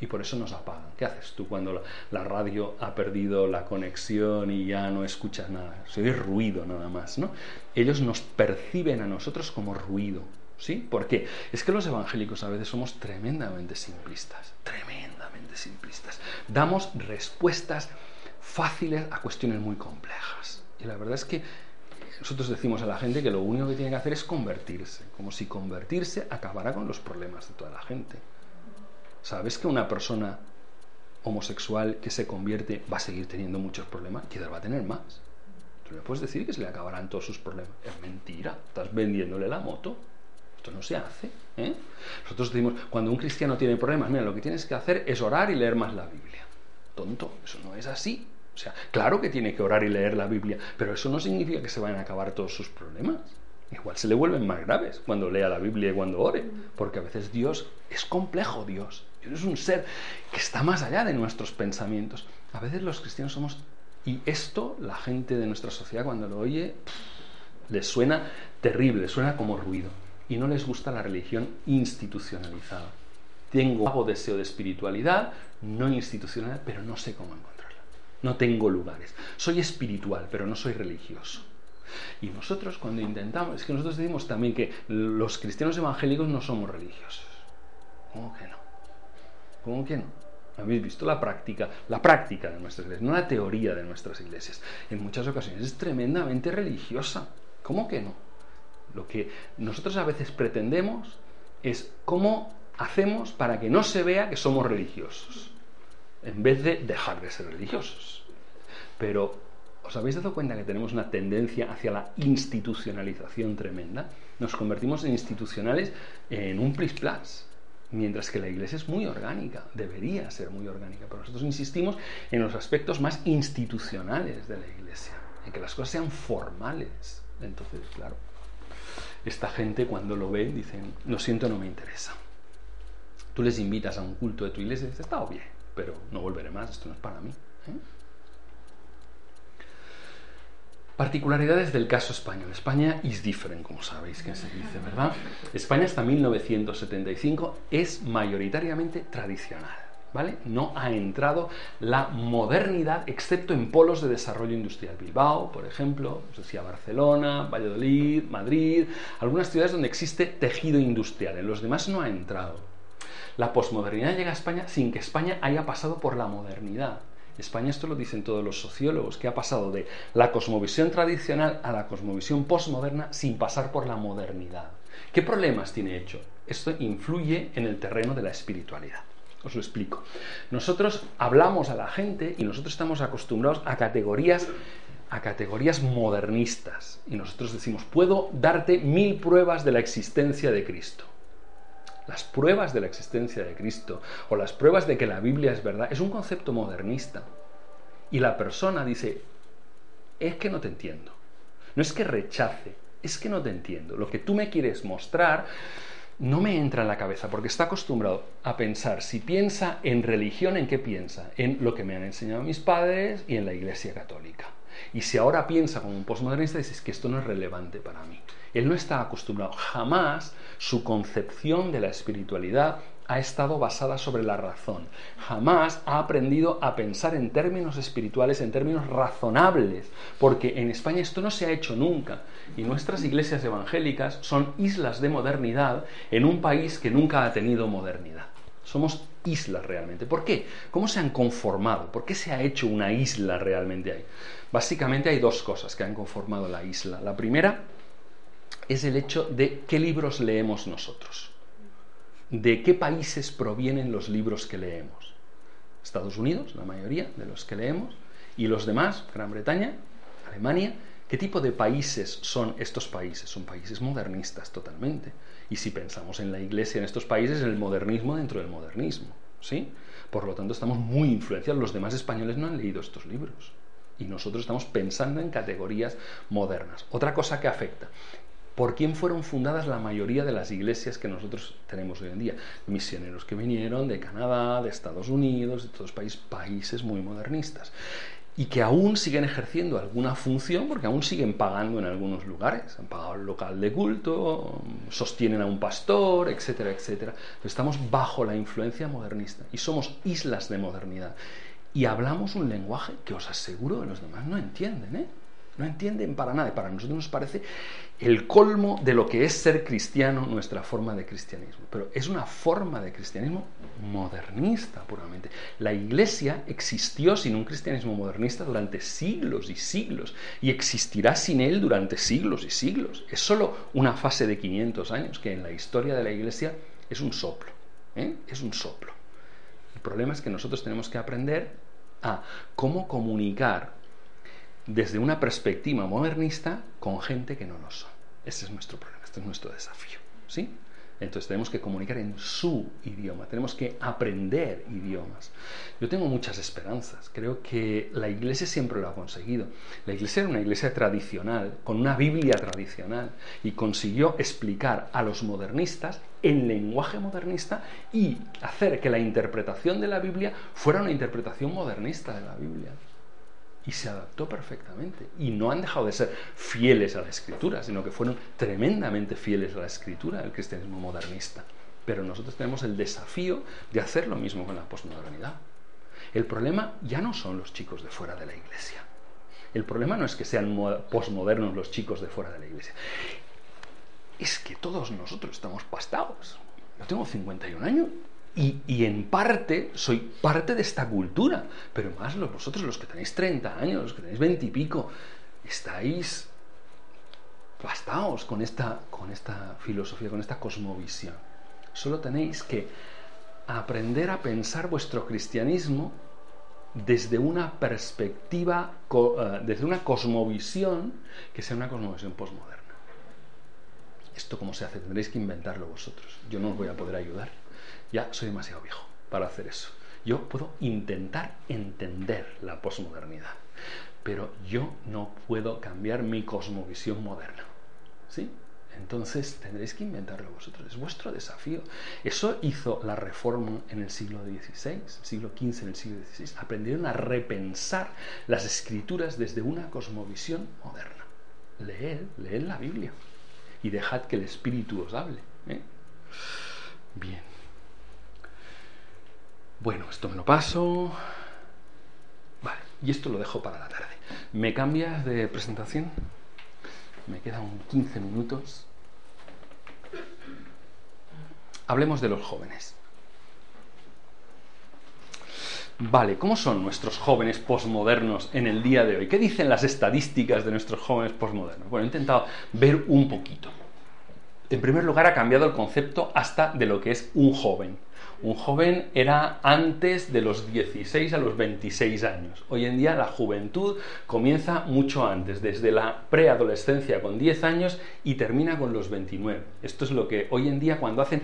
Y por eso nos apagan. ¿Qué haces tú cuando la, radio ha perdido la conexión y ya no escuchas nada? Se oye ruido nada más, ¿no? Ellos nos perciben a nosotros como ruido. ¿Sí? ¿Por qué? Es que los evangélicos a veces somos tremendamente simplistas, tremendamente simplistas. Damos respuestas fáciles a cuestiones muy complejas. Y la verdad es que nosotros decimos a la gente que lo único que tiene que hacer es convertirse, como si convertirse acabara con los problemas de toda la gente. ¿Sabes que una persona homosexual que se convierte va a seguir teniendo muchos problemas? Quizás va a tener más. Tú le puedes decir que se le acabarán todos sus problemas. Es mentira, estás vendiéndole la moto. Esto no se hace. ¿eh? Nosotros decimos, cuando un cristiano tiene problemas, mira, lo que tienes que hacer es orar y leer más la Biblia. Tonto, eso no es así. Sea, claro que tiene que orar y leer la Biblia, pero eso no significa que se vayan a acabar todos sus problemas. Igual se le vuelven más graves cuando lea la Biblia y cuando ore, porque a veces Dios es complejo, Dios. Dios es un ser que está más allá de nuestros pensamientos. A veces los cristianos somos... Y esto, la gente de nuestra sociedad cuando lo oye, les suena terrible, suena como ruido. Y no les gusta la religión institucionalizada. Tengo hago deseo de espiritualidad, no institucional, pero no sé cómo encontrarla no tengo lugares. Soy espiritual, pero no soy religioso. Y nosotros cuando intentamos, es que nosotros decimos también que los cristianos evangélicos no somos religiosos. ¿Cómo que no? ¿Cómo que no? Habéis visto la práctica, la práctica de nuestras iglesias, no la teoría de nuestras iglesias. En muchas ocasiones es tremendamente religiosa. ¿Cómo que no? Lo que nosotros a veces pretendemos es cómo hacemos para que no se vea que somos religiosos en vez de dejar de ser religiosos. Pero, ¿os habéis dado cuenta que tenemos una tendencia hacia la institucionalización tremenda? Nos convertimos en institucionales en un plis-plas, mientras que la iglesia es muy orgánica, debería ser muy orgánica, pero nosotros insistimos en los aspectos más institucionales de la iglesia, en que las cosas sean formales. Entonces, claro, esta gente cuando lo ve dicen, lo siento, no me interesa. Tú les invitas a un culto de tu iglesia y dices, está bien, pero no volveré más, esto no es para mí. ¿eh? Particularidades del caso español. España is different, como sabéis que se dice, ¿verdad? España hasta 1975 es mayoritariamente tradicional, ¿vale? No ha entrado la modernidad excepto en polos de desarrollo industrial. Bilbao, por ejemplo, os decía Barcelona, Valladolid, Madrid, algunas ciudades donde existe tejido industrial. En los demás no ha entrado. La posmodernidad llega a España sin que España haya pasado por la modernidad. España, esto lo dicen todos los sociólogos, que ha pasado de la cosmovisión tradicional a la cosmovisión posmoderna sin pasar por la modernidad. ¿Qué problemas tiene hecho esto influye en el terreno de la espiritualidad. Os lo explico. Nosotros hablamos a la gente y nosotros estamos acostumbrados a categorías a categorías modernistas y nosotros decimos, puedo darte mil pruebas de la existencia de Cristo. Las pruebas de la existencia de Cristo o las pruebas de que la Biblia es verdad es un concepto modernista. Y la persona dice, es que no te entiendo. No es que rechace, es que no te entiendo. Lo que tú me quieres mostrar no me entra en la cabeza porque está acostumbrado a pensar, si piensa en religión, ¿en qué piensa? En lo que me han enseñado mis padres y en la Iglesia Católica. Y si ahora piensa como un postmodernista, dices que esto no es relevante para mí. Él no está acostumbrado, jamás su concepción de la espiritualidad ha estado basada sobre la razón. Jamás ha aprendido a pensar en términos espirituales, en términos razonables, porque en España esto no se ha hecho nunca. Y nuestras iglesias evangélicas son islas de modernidad en un país que nunca ha tenido modernidad. Somos islas realmente. ¿Por qué? ¿Cómo se han conformado? ¿Por qué se ha hecho una isla realmente ahí? Básicamente hay dos cosas que han conformado la isla. La primera es el hecho de qué libros leemos nosotros de qué países provienen los libros que leemos. Estados Unidos, la mayoría de los que leemos, y los demás, Gran Bretaña, Alemania, ¿qué tipo de países son estos países? Son países modernistas totalmente. Y si pensamos en la Iglesia en estos países, el modernismo dentro del modernismo, ¿sí? Por lo tanto, estamos muy influenciados. Los demás españoles no han leído estos libros. Y nosotros estamos pensando en categorías modernas. Otra cosa que afecta ¿Por quién fueron fundadas la mayoría de las iglesias que nosotros tenemos hoy en día? Misioneros que vinieron de Canadá, de Estados Unidos, de todos países, países muy modernistas y que aún siguen ejerciendo alguna función porque aún siguen pagando en algunos lugares. Han pagado el local de culto, sostienen a un pastor, etcétera, etcétera. estamos bajo la influencia modernista y somos islas de modernidad. Y hablamos un lenguaje que os aseguro que los demás no entienden, ¿eh? No entienden para nada. Y para nosotros nos parece el colmo de lo que es ser cristiano, nuestra forma de cristianismo. Pero es una forma de cristianismo modernista puramente. La iglesia existió sin un cristianismo modernista durante siglos y siglos y existirá sin él durante siglos y siglos. Es solo una fase de 500 años que en la historia de la iglesia es un soplo. ¿eh? Es un soplo. El problema es que nosotros tenemos que aprender a cómo comunicar desde una perspectiva modernista con gente que no lo son. Ese es nuestro problema, este es nuestro desafío. ¿sí? Entonces tenemos que comunicar en su idioma, tenemos que aprender idiomas. Yo tengo muchas esperanzas, creo que la iglesia siempre lo ha conseguido. La iglesia era una iglesia tradicional, con una Biblia tradicional, y consiguió explicar a los modernistas en lenguaje modernista y hacer que la interpretación de la Biblia fuera una interpretación modernista de la Biblia y se adaptó perfectamente. Y no han dejado de ser fieles a la escritura, sino que fueron tremendamente fieles a la escritura del cristianismo modernista. Pero nosotros tenemos el desafío de hacer lo mismo con la posmodernidad. El problema ya no son los chicos de fuera de la iglesia. El problema no es que sean posmodernos los chicos de fuera de la iglesia. Es que todos nosotros estamos pastados. Yo tengo 51 años y, en parte soy parte de esta cultura, pero más vosotros los que tenéis 30 años, los que tenéis 20 y pico, estáis bastaos con esta, con esta filosofía, con esta cosmovisión. Solo tenéis que aprender a pensar vuestro cristianismo desde una perspectiva, eh, desde una cosmovisión que sea una cosmovisión postmoderna. ¿Esto cómo se hace? Tendréis que inventarlo vosotros. Yo no os voy a poder ayudar. Ya soy demasiado viejo para hacer eso. Yo puedo intentar entender la posmodernidad, pero yo no puedo cambiar mi cosmovisión moderna. ¿Sí? Entonces tendréis que inventarlo vosotros, es vuestro desafío. Eso hizo la reforma en el siglo XVI, siglo XV en el siglo XVI. Aprendieron a repensar las escrituras desde una cosmovisión moderna. Leed, leed la Biblia y dejad que el Espíritu os hable. ¿eh? Bien. Bueno, esto me lo paso. Vale, y esto lo dejo para la tarde. ¿Me cambias de presentación? Me quedan 15 minutos. Hablemos de los jóvenes. Vale, ¿cómo son nuestros jóvenes posmodernos en el día de hoy? ¿Qué dicen las estadísticas de nuestros jóvenes posmodernos? Bueno, he intentado ver un poquito. En primer lugar, ha cambiado el concepto hasta de lo que es un joven. Un joven era antes de los 16 a los 26 años. Hoy en día la juventud comienza mucho antes, desde la preadolescencia con 10 años y termina con los 29. Esto es lo que hoy en día cuando hacen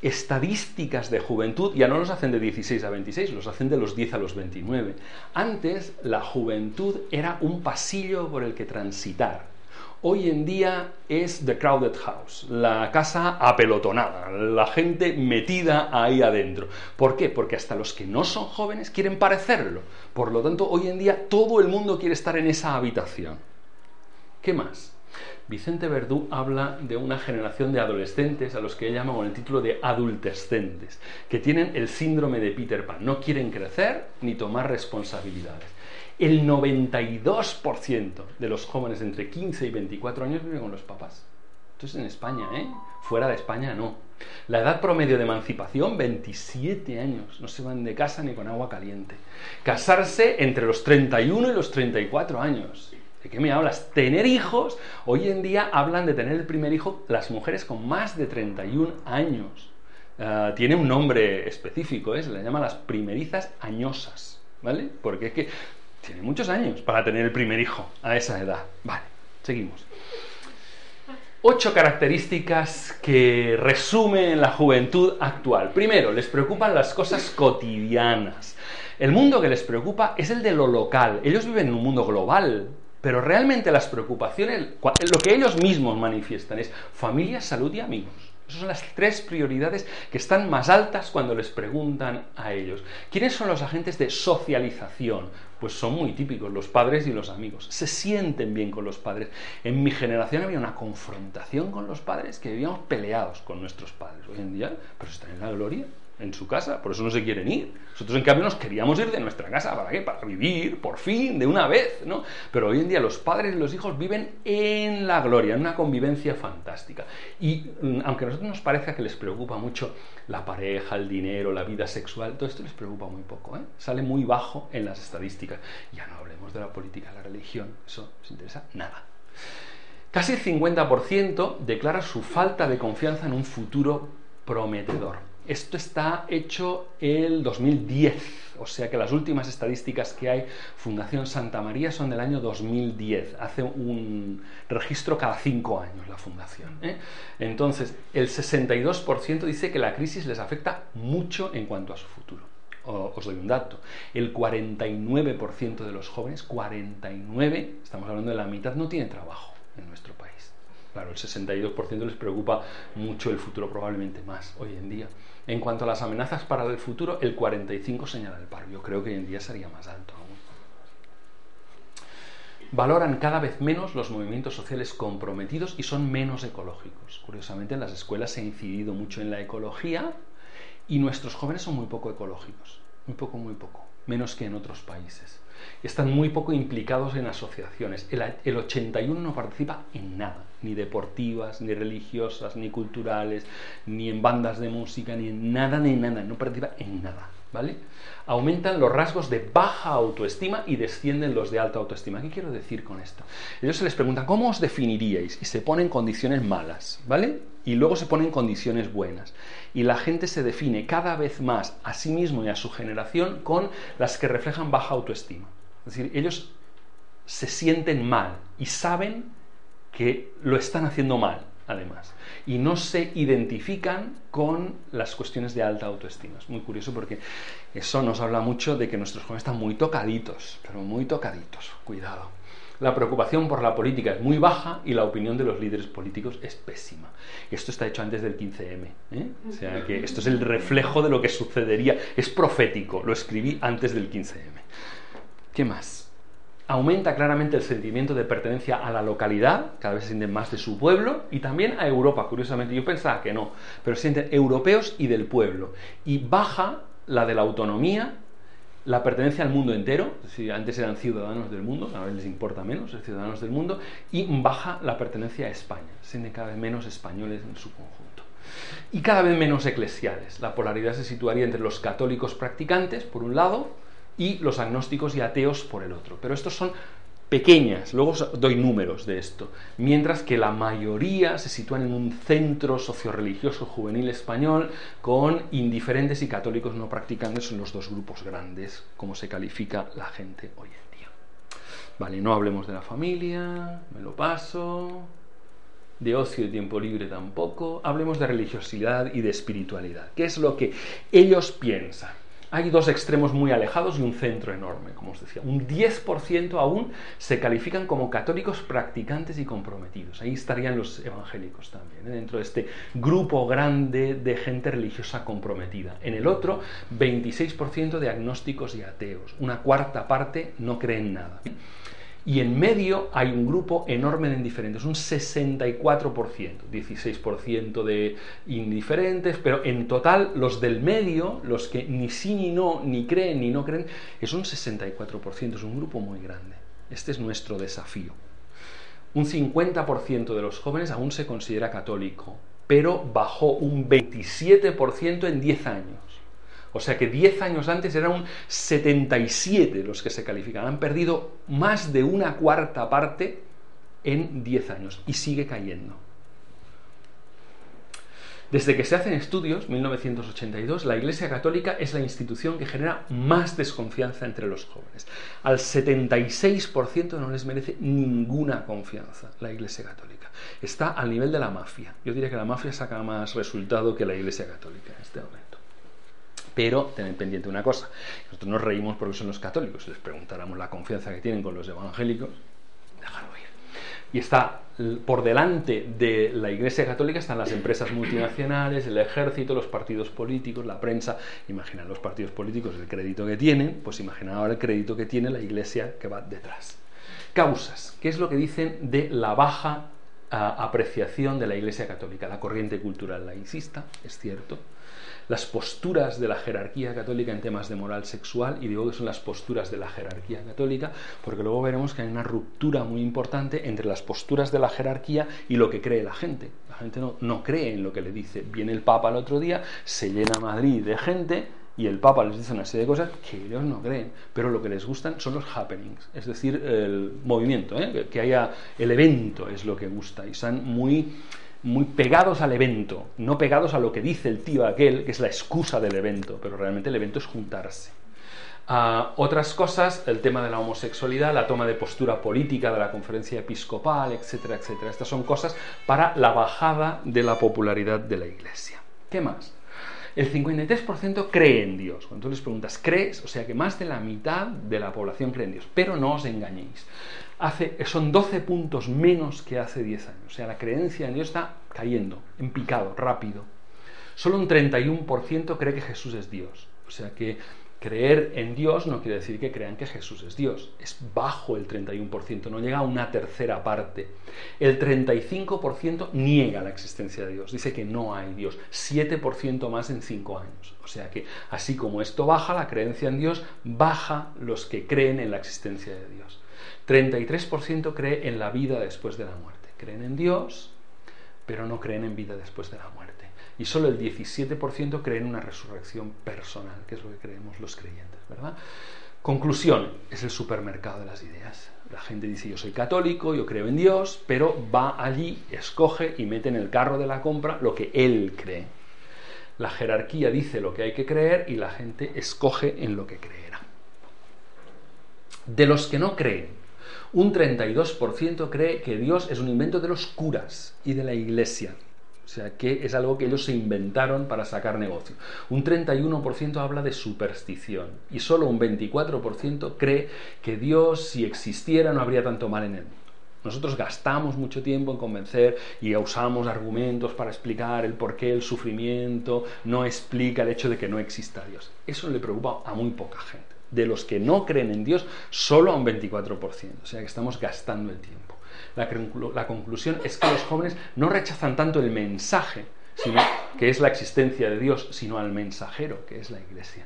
estadísticas de juventud ya no los hacen de 16 a 26, los hacen de los 10 a los 29. Antes la juventud era un pasillo por el que transitar hoy en día es The Crowded House, la casa apelotonada, la gente metida ahí adentro. ¿Por qué? Porque hasta los que no son jóvenes quieren parecerlo. Por lo tanto, hoy en día todo el mundo quiere estar en esa habitación. ¿Qué más? Vicente Verdú habla de una generación de adolescentes a los que él llama con el título de adultescentes, que tienen el síndrome de Peter Pan, no quieren crecer ni tomar responsabilidades. El 92% de los jóvenes entre 15 y 24 años viven con los papás. Esto es en España, ¿eh? Fuera de España no. La edad promedio de emancipación, 27 años. No se van de casa ni con agua caliente. Casarse entre los 31 y los 34 años. ¿De qué me hablas? Tener hijos. Hoy en día hablan de tener el primer hijo las mujeres con más de 31 años. Ah, tiene un nombre específico, ¿eh? se le llama las primerizas añosas. ¿Vale? Porque es que tiene muchos años para tener el primer hijo a esa edad. Vale, seguimos. Ocho características que resumen la juventud actual. Primero, les preocupan las cosas cotidianas. El mundo que les preocupa es el de lo local. Ellos viven en un mundo global, pero realmente las preocupaciones, lo que ellos mismos manifiestan es familia, salud y amigos. Esas son las tres prioridades que están más altas cuando les preguntan a ellos. ¿Quiénes son los agentes de socialización? Pues son muy típicos, los padres y los amigos. Se sienten bien con los padres. En mi generación había una confrontación con los padres que vivíamos peleados con nuestros padres. Hoy en día, pero están en la gloria en su casa, por eso no se quieren ir. Nosotros en cambio nos queríamos ir de nuestra casa, ¿para qué? Para vivir, por fin, de una vez, ¿no? Pero hoy en día los padres y los hijos viven en la gloria, en una convivencia fantástica. Y mm, aunque a nosotros nos parezca que les preocupa mucho la pareja, el dinero, la vida sexual, todo esto les preocupa muy poco, ¿eh? Sale muy bajo en las estadísticas. Ya no hablemos de la política, la religión, eso les interesa nada. Casi el 50% declara su falta de confianza en un futuro prometedor. Esto está hecho el 2010, o sea que las últimas estadísticas que hay, Fundación Santa María, son del año 2010. Hace un registro cada cinco años la Fundación. ¿eh? Entonces, el 62% dice que la crisis les afecta mucho en cuanto a su futuro. os doy un dato. El 49% de los jóvenes, 49, estamos hablando de la mitad, no tiene trabajo en nuestro país. Claro, el 62% les preocupa mucho el futuro, probablemente más hoy en día. En cuanto a las amenazas para el futuro, el 45 señala el paro. Yo creo que hoy en día sería más alto aún. Valoran cada vez menos los movimientos sociales comprometidos y son menos ecológicos. Curiosamente, en las escuelas se ha incidido mucho en la ecología y nuestros jóvenes son muy poco ecológicos. Muy poco, muy poco. Menos que en otros países están muy poco implicados en asociaciones. El, el, 81 no participa en nada, ni deportivas, ni religiosas, ni culturales, ni en bandas de música, ni en nada, ni en nada, no participa en nada. ¿Vale? Aumentan los rasgos de baja autoestima y descienden los de alta autoestima. ¿Qué quiero decir con esto? Ellos se les pregunta, ¿cómo os definiríais? Y se ponen condiciones malas, ¿vale? Y luego se ponen condiciones buenas. Y la gente se define cada vez más a sí mismo y a su generación con las que reflejan baja autoestima. Es decir, ellos se sienten mal y saben que lo están haciendo mal, además. Y no se identifican con las cuestiones de alta autoestima. Es muy curioso porque eso nos habla mucho de que nuestros jóvenes están muy tocaditos, pero muy tocaditos. Cuidado. La preocupación por la política es muy baja y la opinión de los líderes políticos es pésima. Esto está hecho antes del 15M. ¿eh? O sea que esto es el reflejo de lo que sucedería. Es profético. Lo escribí antes del 15M. ¿Qué más? Aumenta claramente el sentimiento de pertenencia a la localidad, cada vez se sienten más de su pueblo, y también a Europa, curiosamente. Yo pensaba que no, pero se sienten europeos y del pueblo. Y baja la de la autonomía, la pertenencia al mundo entero, si antes eran ciudadanos del mundo, ahora les importa menos ser ciudadanos del mundo, y baja la pertenencia a España, se sienten cada vez menos españoles en su conjunto. Y cada vez menos eclesiales. La polaridad se situaría entre los católicos practicantes, por un lado, y los agnósticos y ateos por el otro. Pero estos son pequeñas, luego os doy números de esto, mientras que la mayoría se sitúan en un centro socioreligioso juvenil español con indiferentes y católicos no practicantes, son los dos grupos grandes, como se califica la gente hoy en día. Vale, no hablemos de la familia, me lo paso, de ocio y tiempo libre tampoco, hablemos de religiosidad y de espiritualidad, ¿qué es lo que ellos piensan? Hay dos extremos muy alejados y un centro enorme, como os decía. Un 10% aún se califican como católicos practicantes y comprometidos. Ahí estarían los evangélicos también, ¿eh? dentro de este grupo grande de gente religiosa comprometida. En el otro, 26% de agnósticos y ateos. Una cuarta parte no creen nada y en medio hay un grupo enorme de indiferentes, un 64%, 16% de indiferentes, pero en total los del medio, los que ni sí ni no, ni creen ni no creen, es un 64%, es un grupo muy grande. Este es nuestro desafío. Un 50% de los jóvenes aún se considera católico, pero bajó un 27% en 10 años. O sea que 10 años antes eran un 77 los que se califican. Han perdido más de una cuarta parte en 10 años y sigue cayendo. Desde que se hacen estudios, 1982, la Iglesia Católica es la institución que genera más desconfianza entre los jóvenes. Al 76% no les merece ninguna confianza la Iglesia Católica. Está al nivel de la mafia. Yo diría que la mafia saca más resultado que la Iglesia Católica en este momento. Pero tened pendiente una cosa, nosotros nos reímos porque son los católicos, les preguntáramos la confianza que tienen con los evangélicos, dejarlo ir. Y está por delante de la Iglesia Católica están las empresas multinacionales, el ejército, los partidos políticos, la prensa. Imaginad los partidos políticos el crédito que tienen, pues imaginad ahora el crédito que tiene la Iglesia que va detrás. Causas. ¿Qué es lo que dicen de la baja apreciación de la Iglesia Católica? La corriente cultural laicista, es cierto las posturas de la jerarquía católica en temas de moral sexual, y digo que son las posturas de la jerarquía católica, porque luego veremos que hay una ruptura muy importante entre las posturas de la jerarquía y lo que cree la gente. La gente no, no cree en lo que le dice. Viene el Papa el otro día, se llena Madrid de gente, y el Papa les dice una serie de cosas que ellos no creen, pero lo que les gustan son los happenings, es decir, el movimiento, ¿eh? que haya el evento es lo que gusta, y están muy muy pegados al evento, no pegados a lo que dice el tío aquel, que es la excusa del evento, pero realmente el evento es juntarse. Ah, otras cosas, el tema de la homosexualidad, la toma de postura política de la conferencia episcopal, etcétera, etcétera. Estas son cosas para la bajada de la popularidad de la Iglesia. ¿Qué más? El 53% cree en Dios. Cuando tú les preguntas, ¿crees? O sea que más de la mitad de la población cree en Dios. Pero no os engañéis son 12 puntos menos que hace 10 años. O sea, la creencia en Dios está cayendo, en picado, rápido. Solo un 31% cree que Jesús es Dios. O sea que creer en Dios no quiere decir que crean que Jesús es Dios. Es bajo el 31%, no llega a una tercera parte. El 35% niega la existencia de Dios. Dice que no hay Dios. 7% más en 5 años. O sea que así como esto baja, la creencia en Dios baja los que creen en la existencia de Dios. 33% cree en la vida después de la muerte. Creen en Dios, pero no creen en vida después de la muerte. Y solo el 17% creen en una resurrección personal, que es lo que creemos los creyentes, ¿verdad? Conclusión, es el supermercado de las ideas. La gente dice yo soy católico, yo creo en Dios, pero va allí, escoge y mete en el carro de la compra lo que él cree. La jerarquía dice lo que hay que creer y la gente escoge en lo que creerá. De los que no creen, un 32% cree que Dios es un invento de los curas y de la iglesia. O sea, que es algo que ellos se inventaron para sacar negocio. Un 31% habla de superstición y solo un 24% cree que Dios, si existiera, no habría tanto mal en él. Nosotros gastamos mucho tiempo en convencer y usamos argumentos para explicar el por qué el sufrimiento no explica el hecho de que no exista Dios. Eso le preocupa a muy poca gente de los que no creen en Dios, solo a un 24%. O sea que estamos gastando el tiempo. La, conclusión es que los jóvenes no rechazan tanto el mensaje, sino que es la existencia de Dios, sino al mensajero, que es la iglesia.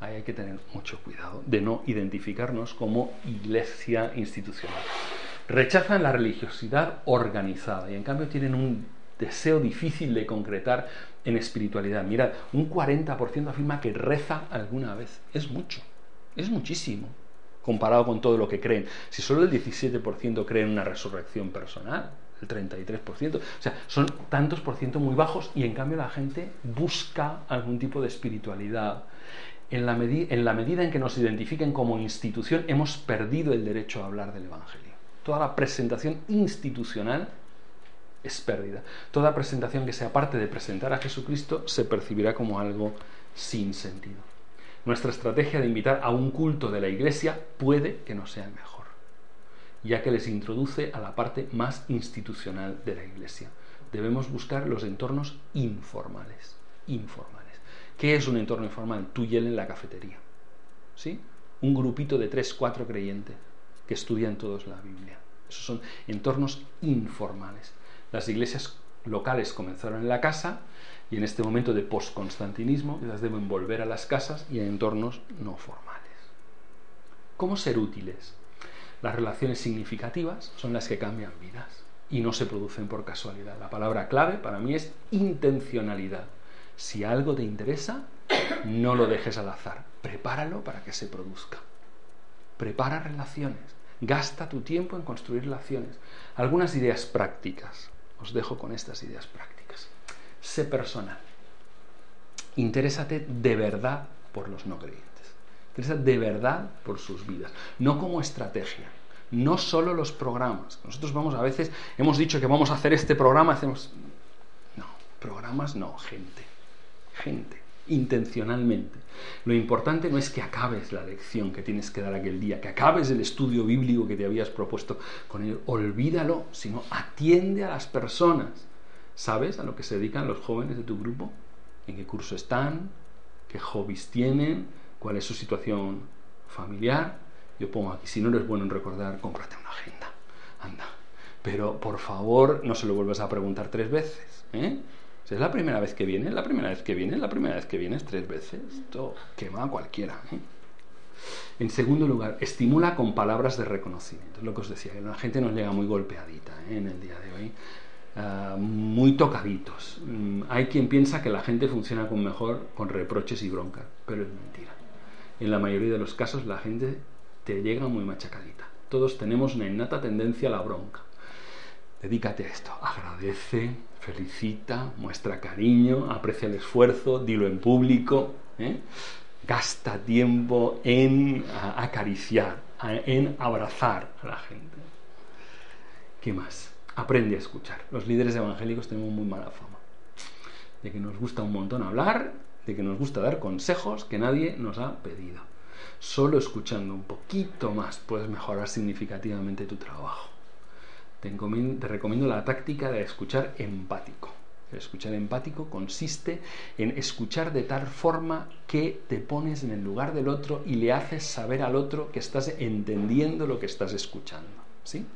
Ahí hay que tener mucho cuidado de no identificarnos como iglesia institucional. Rechazan la religiosidad organizada y en cambio tienen un deseo difícil de concretar en espiritualidad. Mirad, un 40% afirma que reza alguna vez. Es mucho, es muchísimo comparado con todo lo que creen. Si solo el 17% cree en una resurrección personal, el 33%, o sea, son tantos por ciento muy bajos y en cambio la gente busca algún tipo de espiritualidad. En la, en la medida en que nos identifiquen como institución, hemos perdido el derecho a hablar del Evangelio. Toda la presentación institucional es pérdida. Toda presentación que sea parte de presentar a Jesucristo se percibirá como algo sin sentido. Nuestra estrategia de invitar a un culto de la iglesia puede que no sea el mejor, ya que les introduce a la parte más institucional de la iglesia. Debemos buscar los entornos informales. Informales. ¿Qué es un entorno informal? Tú y él en la cafetería. ¿Sí? Un grupito de tres, cuatro creyentes que estudian todos la Biblia. Esos son entornos informales. Las iglesias locales comenzaron en la casa y en este momento de post-constantinismo las deben volver a las casas y a entornos no formales. ¿Cómo ser útiles? Las relaciones significativas son las que cambian vidas y no se producen por casualidad. La palabra clave para mí es intencionalidad. Si algo te interesa, no lo dejes al azar. Prepáralo para que se produzca. Prepara relaciones. Gasta tu tiempo en construir relaciones. Algunas ideas prácticas. Os dejo con estas ideas prácticas. Sé personal. Interésate de verdad por los no creyentes. Interésate de verdad por sus vidas. No como estrategia. No solo los programas. Nosotros vamos a veces, hemos dicho que vamos a hacer este programa, hacemos... No, programas no, gente. Gente intencionalmente. Lo importante no es que acabes la lección que tienes que dar aquel día, que acabes el estudio bíblico que te habías propuesto con él. Olvídalo, sino atiende a las personas. ¿Sabes a lo que se dedican los jóvenes de tu grupo? ¿En qué curso están? ¿Qué hobbies tienen? ¿Cuál es su situación familiar? Yo pongo aquí, si no eres bueno en recordar, cómprate una agenda. Anda. Pero por favor, no se lo vuelvas a preguntar tres veces. ¿eh? es la primera vez que viene, la primera vez que viene, la primera vez que vienes tres veces. Esto quema a cualquiera. ¿eh? En segundo lugar, estimula con palabras de reconocimiento. Es lo que os decía, la gente nos llega muy golpeadita ¿eh? en el día de hoy, ah, muy tocaditos. Mm, hay quien piensa que la gente funciona con mejor con reproches y broncas, pero es mentira. En la mayoría de los casos la gente te llega muy machacadita. Todos tenemos una innata tendencia a la bronca. Dedícate a esto, agradece, felicita, muestra cariño, aprecia el esfuerzo, dilo en público, ¿eh? gasta tiempo en acariciar, en abrazar a la gente. ¿Qué más? Aprende a escuchar. Los líderes evangélicos tenemos muy mala fama. De que nos gusta un montón hablar, de que nos gusta dar consejos que nadie nos ha pedido. Solo escuchando un poquito más puedes mejorar significativamente tu trabajo te, recomiendo la táctica de escuchar empático. El escuchar empático consiste en escuchar de tal forma que te pones en el lugar del otro y le haces saber al otro que estás entendiendo lo que estás escuchando. ¿sí?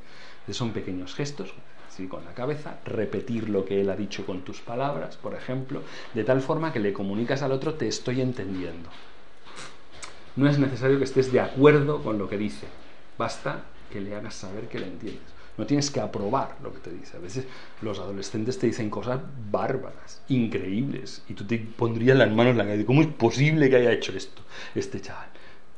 Son pequeños gestos, así con la cabeza, repetir lo que él ha dicho con tus palabras, por ejemplo, de tal forma que le comunicas al otro te estoy entendiendo. No es necesario que estés de acuerdo con lo que dice, basta que le hagas saber que le entiendes. No tienes que aprobar lo que te dice. A veces los adolescentes te dicen cosas bárbaras, increíbles, y tú te pondrías las manos en la cabeza. ¿Cómo es posible que haya hecho esto este chaval?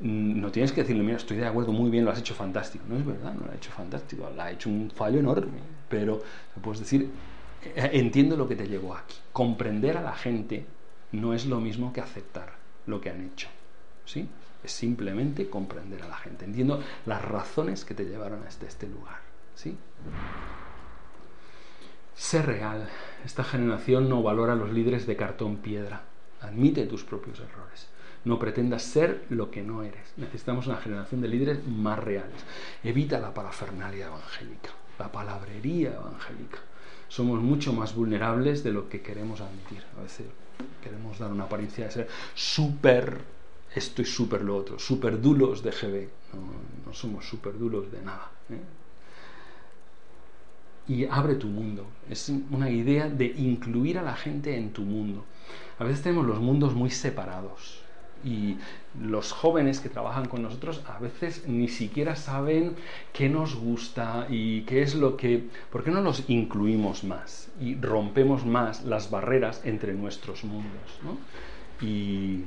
Mm, no tienes que decirle, mira, estoy de acuerdo, muy bien, lo has hecho fantástico. No es verdad, no lo ha hecho fantástico, lo ha hecho un fallo enorme. Pero puedes decir, eh, entiendo lo que te llevó aquí. Comprender a la gente no es lo mismo que aceptar lo que han hecho. ¿Sí? Es simplemente comprender a la gente. Entiendo las razones que te llevaron a este, este lugar. ¿Sí? Sé real. Esta generación no valora a los líderes de cartón piedra. Admite tus propios errores. No pretendas ser lo que no eres. Necesitamos una generación de líderes más reales. Evita la parafernalia evangélica, la palabrería evangélica. Somos mucho más vulnerables de lo que queremos admitir. A veces queremos dar una apariencia de ser súper esto y súper lo otro, súper dulos de GB. No, somos súper dulos de nada. ¿eh? y abre tu mundo. Es una idea de incluir a la gente en tu mundo. A veces tenemos los mundos muy separados y los jóvenes que trabajan con nosotros a veces ni siquiera saben qué nos gusta y qué es lo que... ¿Por qué no los incluimos más y rompemos más las barreras entre nuestros mundos? ¿no? Y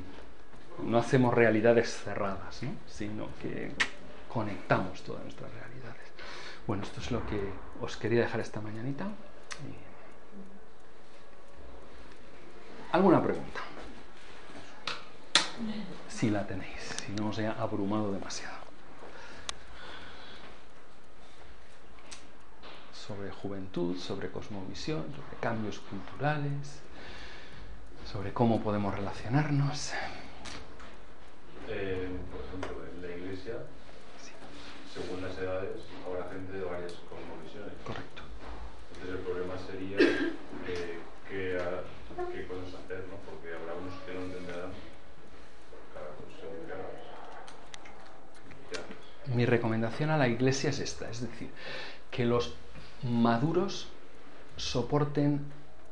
no hacemos realidades cerradas, ¿no? sino que conectamos todas nuestras realidades. Bueno, esto es lo que os quería dejar esta mañanita. ¿Alguna pregunta? Si la tenéis, si no os he abrumado demasiado. Sobre juventud, sobre cosmovisión, sobre cambios culturales, sobre cómo podemos relacionarnos. Eh, por ejemplo, en la iglesia, según las edades, habrá gente de varias cosmovisiones. Correcto. Entonces el problema sería eh, qué, qué, cosas hacer, ¿no? Porque habrá unos que no entenderán cada cosa Mi recomendación a la iglesia es esta, es decir, que los maduros soporten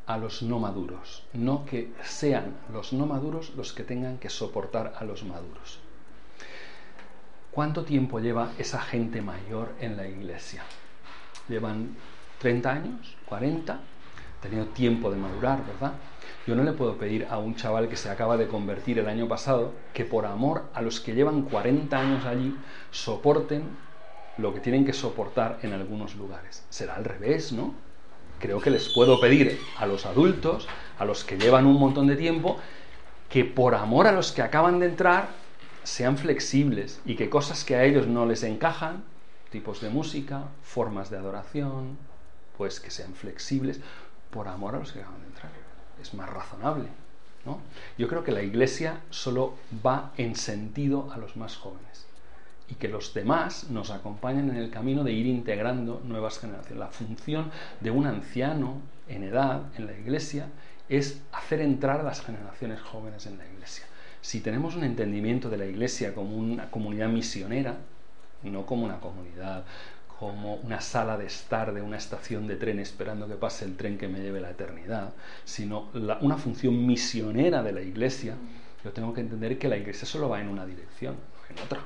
a los no maduros, no que sean los no maduros los que tengan que soportar a los maduros. ¿Cuánto tiempo lleva esa gente mayor en la iglesia? ¿Llevan 30 años? ¿40? ¿Ha tenido tiempo de madurar, verdad? Yo no le puedo pedir a un chaval que se acaba de convertir el año pasado que por amor a los que llevan 40 años allí soporten lo que tienen que soportar en algunos lugares. Será al revés, ¿no? creo que les puedo pedir a los adultos, a los que llevan un montón de tiempo, que por amor a los que acaban de entrar sean flexibles y que cosas que a ellos no les encajan, tipos de música, formas de adoración, pues que sean flexibles por amor a los que acaban de entrar. Es más razonable. ¿no? Yo creo que la iglesia solo va en sentido a los más jóvenes y que los demás nos acompañen en el camino de ir integrando nuevas generaciones. La función de un anciano en edad en la iglesia es hacer entrar a las generaciones jóvenes en la iglesia. Si tenemos un entendimiento de la iglesia como una comunidad misionera, no como una comunidad, como una sala de estar de una estación de tren esperando que pase el tren que me lleve la eternidad, sino una función misionera de la iglesia, yo tengo que entender que la iglesia solo va en una dirección, no en otra.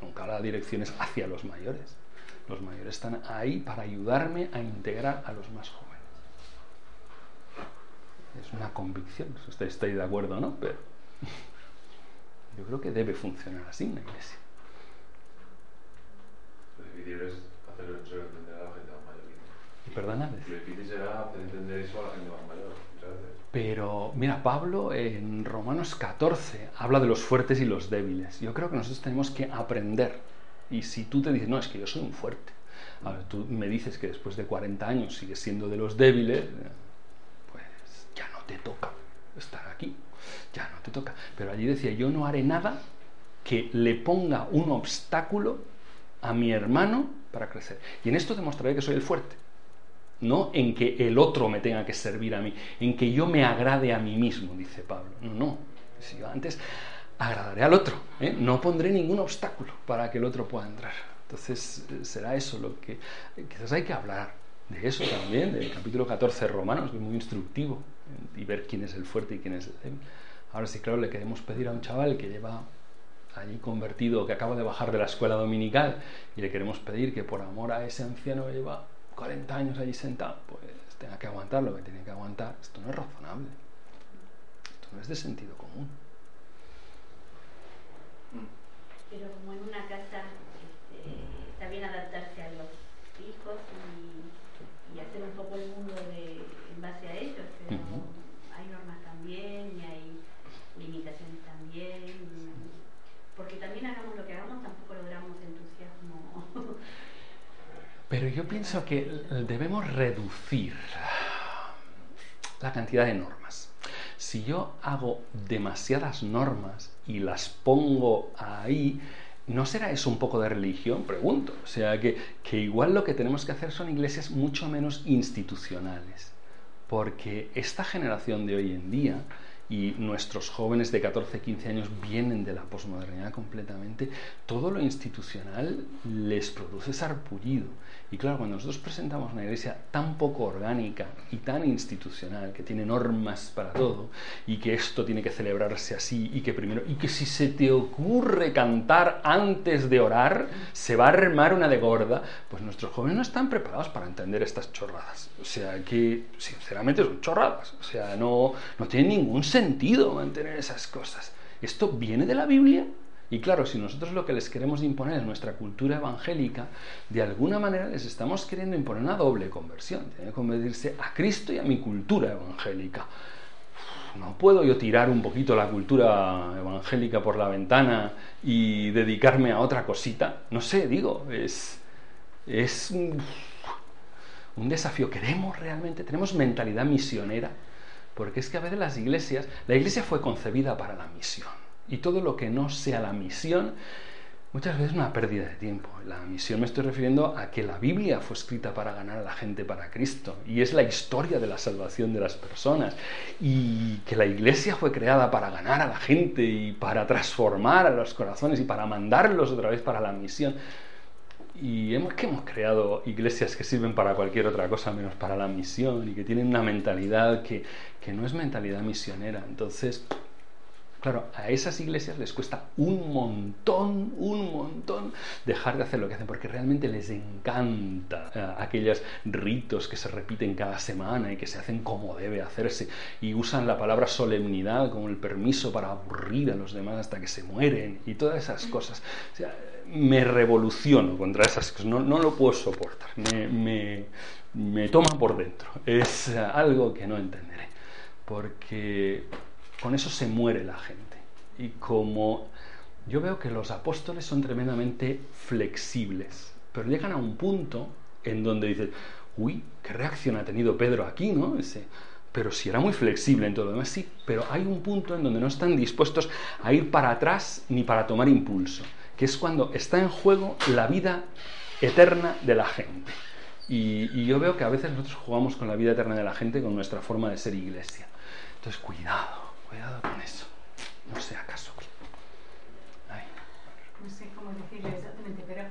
Nunca la dirección es hacia los mayores. Los mayores están ahí para ayudarme a integrar a los más jóvenes. Es una convicción, ustedes estáis de acuerdo, ¿no? Pero yo creo que debe funcionar así en la iglesia. Lo difícil es hacer entender a la gente más mayor. Perdona. Lo difícil será hacer entender eso a la gente más mayor. Pero mira, Pablo en Romanos 14 habla de los fuertes y los débiles. Yo creo que nosotros tenemos que aprender. Y si tú te dices, no, es que yo soy un fuerte. A ver, tú me dices que después de 40 años sigues siendo de los débiles, pues ya no te toca estar aquí. Ya no te toca. Pero allí decía, yo no haré nada que le ponga un obstáculo a mi hermano para crecer. Y en esto demostraré que soy el fuerte no en que el otro me tenga que servir a mí, en que yo me agrade a mí mismo, dice Pablo. No, no. Si yo antes agradaré al otro, ¿eh? no pondré ningún obstáculo para que el otro pueda entrar. Entonces eh, será eso lo que quizás hay que hablar de eso también, del capítulo 14 de Romanos, que es muy instructivo, y ver quién es el fuerte y quién es el. Ahora sí, claro, le queremos pedir a un chaval que lleva allí convertido, que acaba de bajar de la escuela dominical, y le queremos pedir que por amor a ese anciano lleva 40 años allí sentado, pues tenga que aguantar lo que tiene que aguantar. Esto no es razonable. Esto no es de sentido común. Pero como en una casa este, está bien adaptarse a los hijos y, hacer un poco el mundo de, en base a ellos, pero hay normas también y hay limitaciones también. Porque también hagamos lo que hagamos, tampoco logramos entusiasmo pero yo pienso que debemos reducir la cantidad de normas. Si yo hago demasiadas normas y las pongo ahí, ¿no será eso un poco de religión? Pregunto. O sea, que, que igual lo que tenemos que hacer son iglesias mucho menos institucionales. Porque esta generación de hoy en día y nuestros jóvenes de 14, 15 años vienen de la posmodernidad completamente, todo lo institucional les produce sarpullido. Y claro, cuando nosotros presentamos una iglesia tan poco orgánica y tan institucional, que tiene normas para todo, y que esto tiene que celebrarse así, y que primero, y que si se te ocurre cantar antes de orar, se va a armar una de gorda, pues nuestros jóvenes no están preparados para entender estas chorradas. O sea, que sinceramente son chorradas. O sea, no, no tiene ningún sentido mantener esas cosas. ¿Esto viene de la Biblia? Y claro, si nosotros lo que les queremos imponer en nuestra cultura evangélica, de alguna manera les estamos queriendo imponer una doble conversión. Tiene que convertirse a Cristo y a mi cultura evangélica. No puedo yo tirar un poquito la cultura evangélica por la ventana y dedicarme a otra cosita. No sé, digo, es, es un, un desafío. ¿Queremos realmente? ¿Tenemos mentalidad misionera? Porque es que a veces las iglesias, la iglesia fue concebida para la misión. Y todo lo que no sea la misión, muchas veces es una pérdida de tiempo. La misión me estoy refiriendo a que la Biblia fue escrita para ganar a la gente para Cristo. Y es la historia de la salvación de las personas. Y que la iglesia fue creada para ganar a la gente y para transformar a los corazones y para mandarlos otra vez para la misión. Y hemos, que hemos creado iglesias que sirven para cualquier otra cosa menos para la misión y que tienen una mentalidad que, que no es mentalidad misionera. Entonces, Claro, a esas iglesias les cuesta un montón, un montón dejar de hacer lo que hacen porque realmente les encanta eh, aquellos ritos que se repiten cada semana y que se hacen como debe hacerse y usan la palabra solemnidad como el permiso para aburrir a los demás hasta que se mueren y todas esas cosas. O sea, me revoluciono contra esas cosas, no, no lo puedo soportar, me, me, me toma por dentro, es algo que no entenderé porque con eso se muere la gente. Y como yo veo que los apóstoles son tremendamente flexibles, pero llegan a un punto en donde dicen, uy, qué reacción ha tenido Pedro aquí, ¿no? Pero si era muy flexible en todo lo demás, sí, pero hay un punto en donde no están dispuestos a ir para atrás ni para tomar impulso, que es cuando está en juego la vida eterna de la gente. Y, y yo veo que a veces nosotros jugamos con la vida eterna de la gente con nuestra forma de ser iglesia. Entonces, cuidado, Cuidado con eso. No sé acaso. No sé cómo decirlo exactamente, pero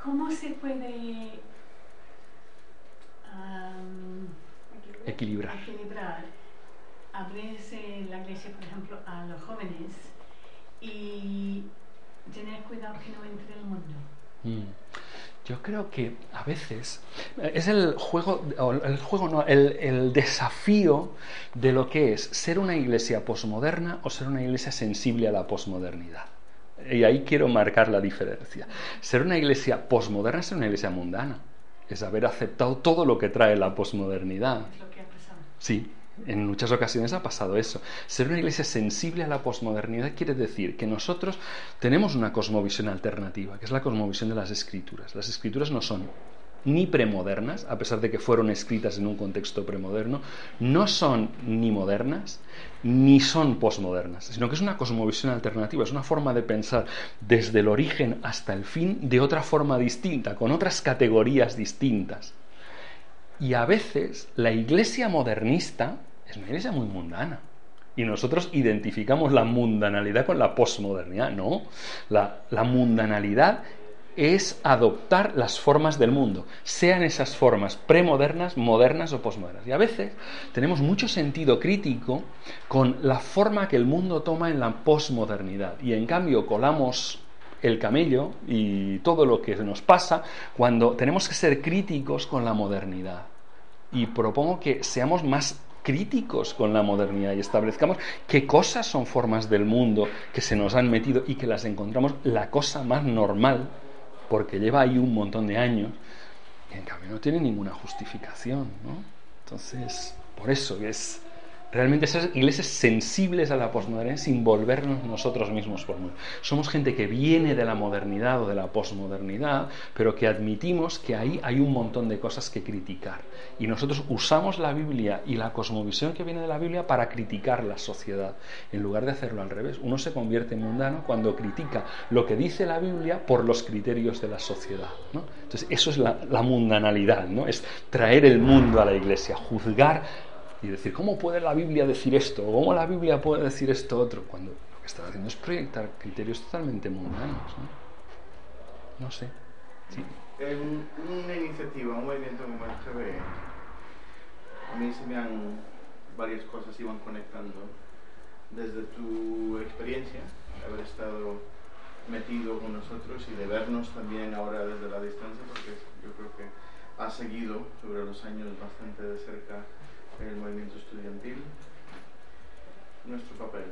¿cómo se puede equilibrar. equilibrar? Abrirse la iglesia, por ejemplo, a los jóvenes y tener cuidado que no entre el mundo. Mm. Yo creo que a veces eh, es el juego, el juego no, el, el, desafío de lo que es ser una iglesia posmoderna o ser una iglesia sensible a la posmodernidad. Y ahí quiero marcar la diferencia. Ser una iglesia posmoderna es ser una iglesia mundana. Es haber aceptado todo lo que trae la posmodernidad. Es lo que ha pasado. Sí, en muchas ocasiones ha pasado eso. Ser una iglesia sensible a la posmodernidad quiere decir que nosotros tenemos una cosmovisión alternativa, que es la cosmovisión de las escrituras. Las escrituras no son ni premodernas, a pesar de que fueron escritas en un contexto premoderno, no son ni modernas ni son posmodernas, sino que es una cosmovisión alternativa, es una forma de pensar desde el origen hasta el fin de otra forma distinta, con otras categorías distintas. Y a veces la iglesia modernista es una iglesia muy mundana. Y nosotros identificamos la mundanalidad con la posmodernidad. No, la, la, mundanalidad es adoptar las formas del mundo, sean esas formas premodernas, modernas o posmodernas. Y a veces tenemos mucho sentido crítico con la forma que el mundo toma en la posmodernidad. Y en cambio colamos el camello y todo lo que nos pasa cuando tenemos que ser críticos con la modernidad. Y propongo que seamos más críticos con la modernidad y establezcamos qué cosas son formas del mundo que se nos han metido y que las encontramos la cosa más normal, porque lleva ahí un montón de años, y en cambio no tiene ninguna justificación. ¿no? Entonces, por eso es Realmente ser iglesias sensibles a la posmodernidad sin volvernos nosotros mismos por Somos gente que viene de la modernidad o de la posmodernidad, pero que admitimos que ahí hay un montón de cosas que criticar. Y nosotros usamos la Biblia y la cosmovisión que viene de la Biblia para criticar la sociedad, en lugar de hacerlo al revés. Uno se convierte en mundano cuando critica lo que dice la Biblia por los criterios de la sociedad. Entonces, eso es la, la mundanalidad, ¿no? es traer el mundo a la iglesia, juzgar y decir, ¿cómo puede la Biblia decir esto? ¿O cómo la Biblia puede decir esto otro? Cuando lo que está haciendo es proyectar criterios totalmente mundanos. No, no sé. Sí. En una iniciativa, un movimiento como el GB, a mí se me han varias cosas iban conectando. Desde tu experiencia, haber estado metido con nosotros y de vernos también ahora desde la distancia, porque yo creo que has seguido sobre los años bastante de cerca el movimiento estudiantil, nuestro papel.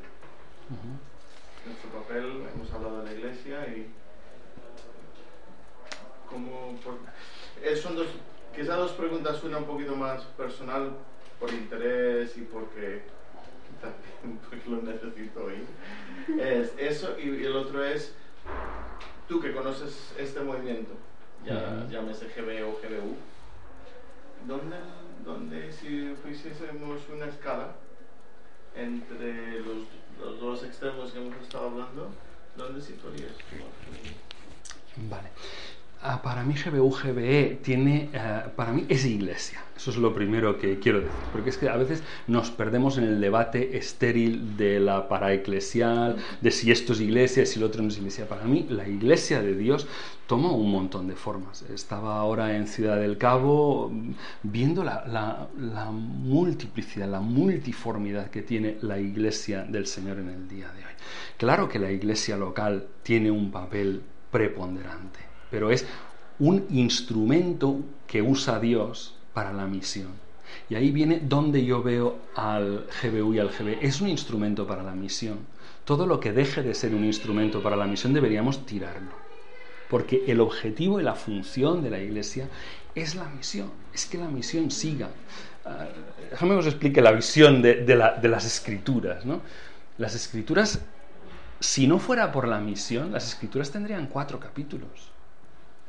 nuestro papel, hemos hablado de la iglesia y cómo... Por, eh, son dos, quizás dos preguntas, una un poquito más personal por interés y porque también porque lo necesito oír. Es eso y, y el otro es, tú que conoces este movimiento, ya, Ujú. llámese GB o GBU, ¿dónde, dónde si pusiésemos una escala entre los, los dos extremos que hemos estado hablando, ¿dónde situarías? Vale. Ah, para mí GBU, GBE tiene, eh, para mí es iglesia. Eso es lo primero que quiero decir. Porque es que a veces nos perdemos en el debate estéril de la paraeclesial, de si esto es iglesia, si lo otro no es iglesia. Para mí la iglesia de Dios toma un montón de formas. Estaba ahora en Ciudad del Cabo mm, viendo la multiplicidad, la multiformidad que tiene la iglesia del Señor en el día de hoy. Claro que la iglesia local tiene un papel preponderante, pero es un instrumento que usa Dios para la misión. Y ahí viene donde yo veo al GBU y al GB. Es un instrumento para la misión. Todo lo que deje de ser un instrumento para la misión deberíamos tirarlo. Porque el objetivo y la función de la iglesia es la misión, es que la misión siga. Ah, déjame que os explique la visión de, de las escrituras. ¿no? Las escrituras, si no fuera por la misión, las escrituras tendrían cuatro capítulos.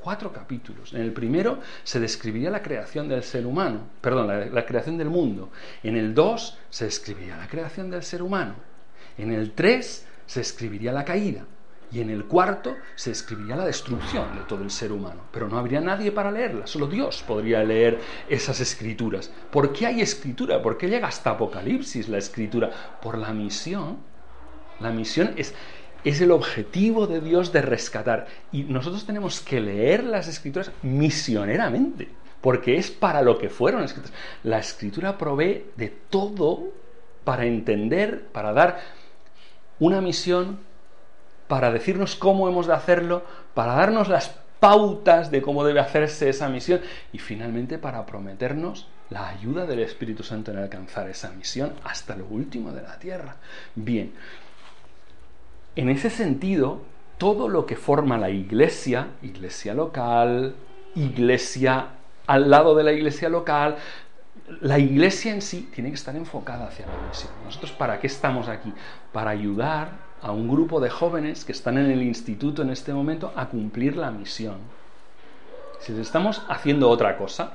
Cuatro capítulos. En el primero se describiría la creación del ser humano, perdón, la, creación del mundo. En el 2 se describiría la creación del ser humano. En el 3 se escribiría la caída. Y en el cuarto se escribiría la destrucción de todo el ser humano. Pero no habría nadie para leerla, solo Dios podría leer esas escrituras. ¿Por qué hay escritura? ¿Por qué llega hasta Apocalipsis la escritura? Por la misión. La misión es, es el objetivo de Dios de rescatar. Y nosotros tenemos que leer las escrituras misioneramente, porque es para lo que fueron escritas. La escritura provee de todo para entender, para dar una misión para decirnos cómo hemos de hacerlo, para darnos las pautas de cómo debe hacerse esa misión y finalmente para prometernos la ayuda del Espíritu Santo en alcanzar esa misión hasta lo último de la tierra. Bien, en ese sentido, todo lo que forma la iglesia, iglesia local, iglesia al lado de la iglesia local, la iglesia en sí tiene que estar enfocada hacia la misión. Nosotros, ¿para qué estamos aquí? Para ayudar a un grupo de jóvenes que están en el instituto en este momento a cumplir la misión. Si les estamos haciendo otra cosa,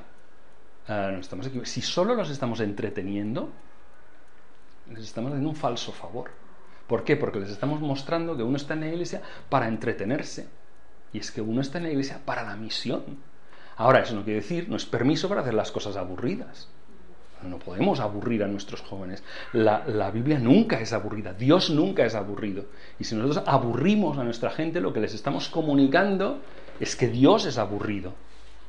eh, si solo los estamos entreteniendo, les estamos haciendo un falso favor. ¿Por qué? Porque les estamos mostrando que uno está en la iglesia para entretenerse. Y es que uno está en la iglesia para la misión. Ahora, eso no quiere decir, no es permiso para hacer las cosas aburridas. No podemos aburrir a nuestros jóvenes. La, la Biblia nunca es aburrida, Dios nunca es aburrido. Y si nosotros aburrimos a nuestra gente, lo que les estamos comunicando es que Dios es aburrido.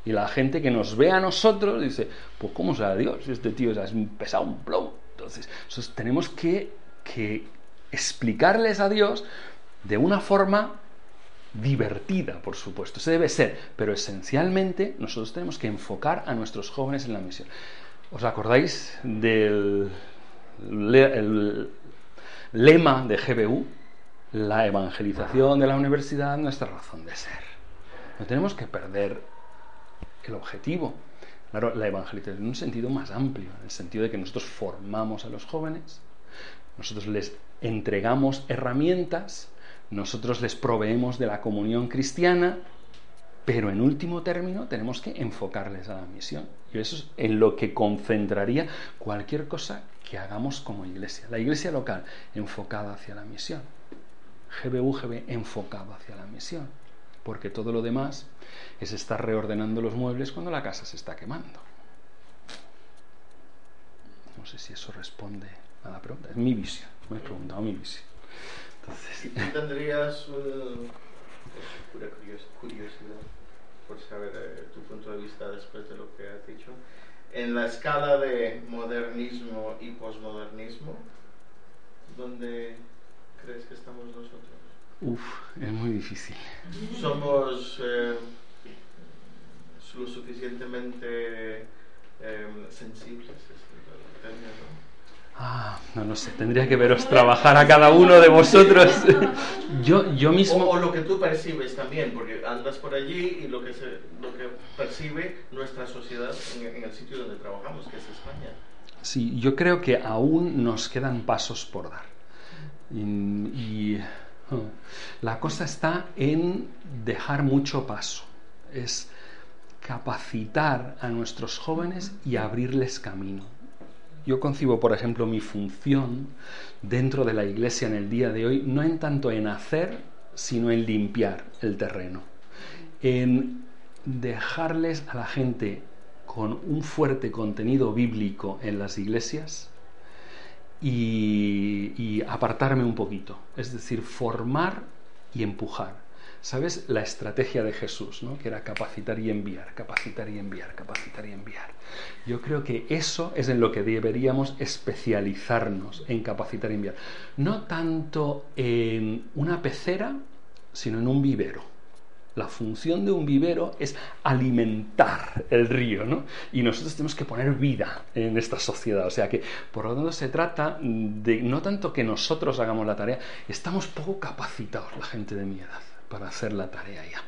Y la gente que nos ve a nosotros dice, pues ¿cómo será Dios? Este tío es un pesado, un plomo. Entonces, tenemos que, que explicarles a Dios de una forma divertida, por supuesto. Se debe ser, pero esencialmente nosotros tenemos que enfocar a nuestros jóvenes en la misión. ¿Os acordáis del le- el lema de GBU? La evangelización de la universidad, nuestra razón de ser. No tenemos que perder el objetivo. Claro, la evangelización en un sentido más amplio, en el sentido de que nosotros formamos a los jóvenes, nosotros les entregamos herramientas, nosotros les proveemos de la comunión cristiana, pero en último término tenemos que enfocarles a la misión. Y eso es en lo que concentraría cualquier cosa que hagamos como iglesia. La iglesia local enfocada hacia la misión. GBU, GB enfocado hacia la misión. Porque todo lo demás es estar reordenando los muebles cuando la casa se está quemando. No sé si eso responde a la pregunta. Es mi visión. Me he preguntado mi visión. Entonces, ¿Tú tendrías uh, curiosidad por saber eh, tu punto de vista después de lo que has dicho? En la escala de modernismo y posmodernismo, ¿dónde crees que estamos nosotros? Uf, es muy difícil. Somos eh, lo suficientemente eh, sensibles, es el término, Ah, no lo sé, tendría que veros trabajar a cada uno de vosotros. yo, yo mismo... O, o lo que tú percibes también, porque andas por allí y lo que, se, lo que percibe nuestra sociedad en, en el sitio donde trabajamos, que es España. Sí, yo creo que aún nos quedan pasos por dar. Y, y, oh, la cosa está en dejar mucho paso. Es capacitar a nuestros jóvenes y abrirles camino. Yo concibo, por ejemplo, mi función dentro de la iglesia en el día de hoy no en tanto en hacer, sino en limpiar el terreno, en dejarles a la gente con un fuerte contenido bíblico en las iglesias y, apartarme un poquito, es decir, formar y empujar. ¿Sabes? La estrategia de Jesús, ¿no? que era capacitar y enviar, capacitar y enviar, capacitar y enviar. Yo creo que eso es en lo que deberíamos especializarnos, en capacitar y enviar. No tanto en una pecera, sino en un vivero. La función de un vivero es alimentar el río, ¿no? Y nosotros tenemos que poner vida en esta sociedad. O sea que, por lo tanto, se trata de no tanto que nosotros hagamos la tarea, estamos poco capacitados, la gente de mi edad para hacer la tarea ya.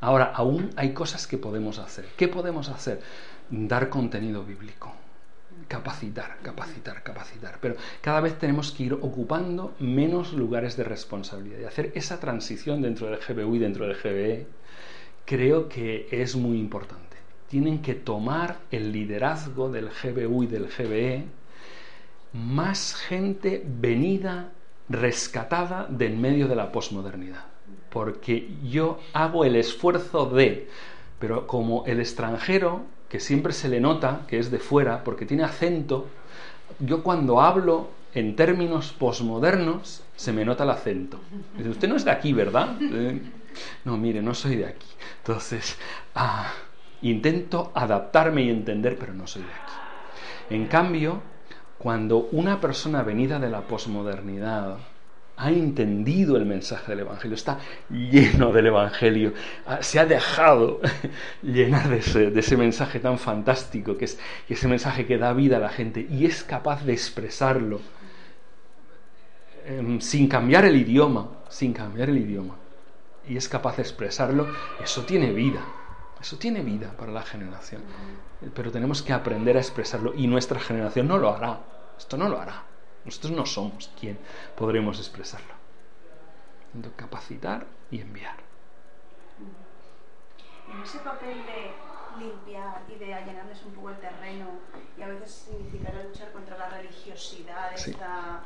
Ahora, aún hay cosas que podemos hacer. ¿Qué podemos hacer? Dar contenido bíblico. Capacitar, capacitar, capacitar. Pero cada vez tenemos que ir ocupando menos lugares de responsabilidad. Y hacer esa transición dentro del GBU y dentro del GBE creo que es muy importante. Tienen que tomar el liderazgo del GBU y del GBE más gente venida, rescatada de en medio de la posmodernidad porque yo hago el esfuerzo de, pero como el extranjero, que siempre se le nota que es de fuera, porque tiene acento, yo cuando hablo en términos posmodernos, se me nota el acento. Dice, usted no es de aquí, ¿verdad? Eh, no, mire, no soy de aquí. Entonces, ah, intento adaptarme y entender, pero no soy de aquí. En cambio, cuando una persona venida de la posmodernidad ha entendido el mensaje del Evangelio, está lleno del Evangelio, se ha dejado llenar de ese, mensaje tan fantástico, que es ese mensaje que da vida a la gente, y es capaz de expresarlo em, sin cambiar el idioma, sin cambiar el idioma, y es capaz de expresarlo, eso tiene vida, eso tiene vida para la generación, pero tenemos que aprender a expresarlo, y nuestra generación no lo hará, esto no lo hará. Nosotros no somos quien podremos expresarlo. Entonces, capacitar y enviar. En ese papel de limpiar y de allanarles un poco el terreno y a veces significará luchar contra la religiosidad, Sí. esta...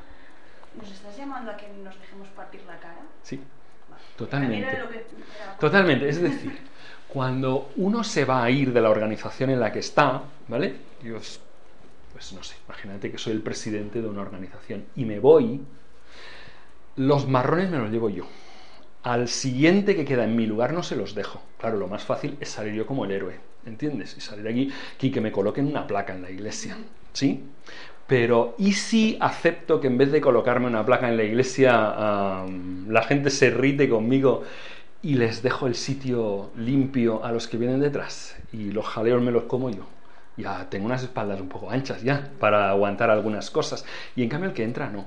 ¿nos estás llamando a que nos dejemos partir la cara? Sí, Vale. totalmente. Que Totalmente, es decir, cuando uno se va a ir de la organización en la que está, ¿vale? Yo, pues no sé, imagínate que soy el presidente de una organización y me voy, los marrones me los llevo yo. Al siguiente que queda en mi lugar no se los dejo. Claro, lo más fácil es salir yo como el héroe, ¿entiendes? Y salir aquí y que me coloquen una placa en la iglesia, ¿sí? Pero, ¿y si acepto que en vez de colocarme una placa en la iglesia, la gente se rite conmigo y les dejo el sitio limpio a los que vienen detrás? Y los jaleos me los como yo. Ya tengo unas espaldas un poco anchas ya para aguantar algunas cosas. Y en cambio el que entra no.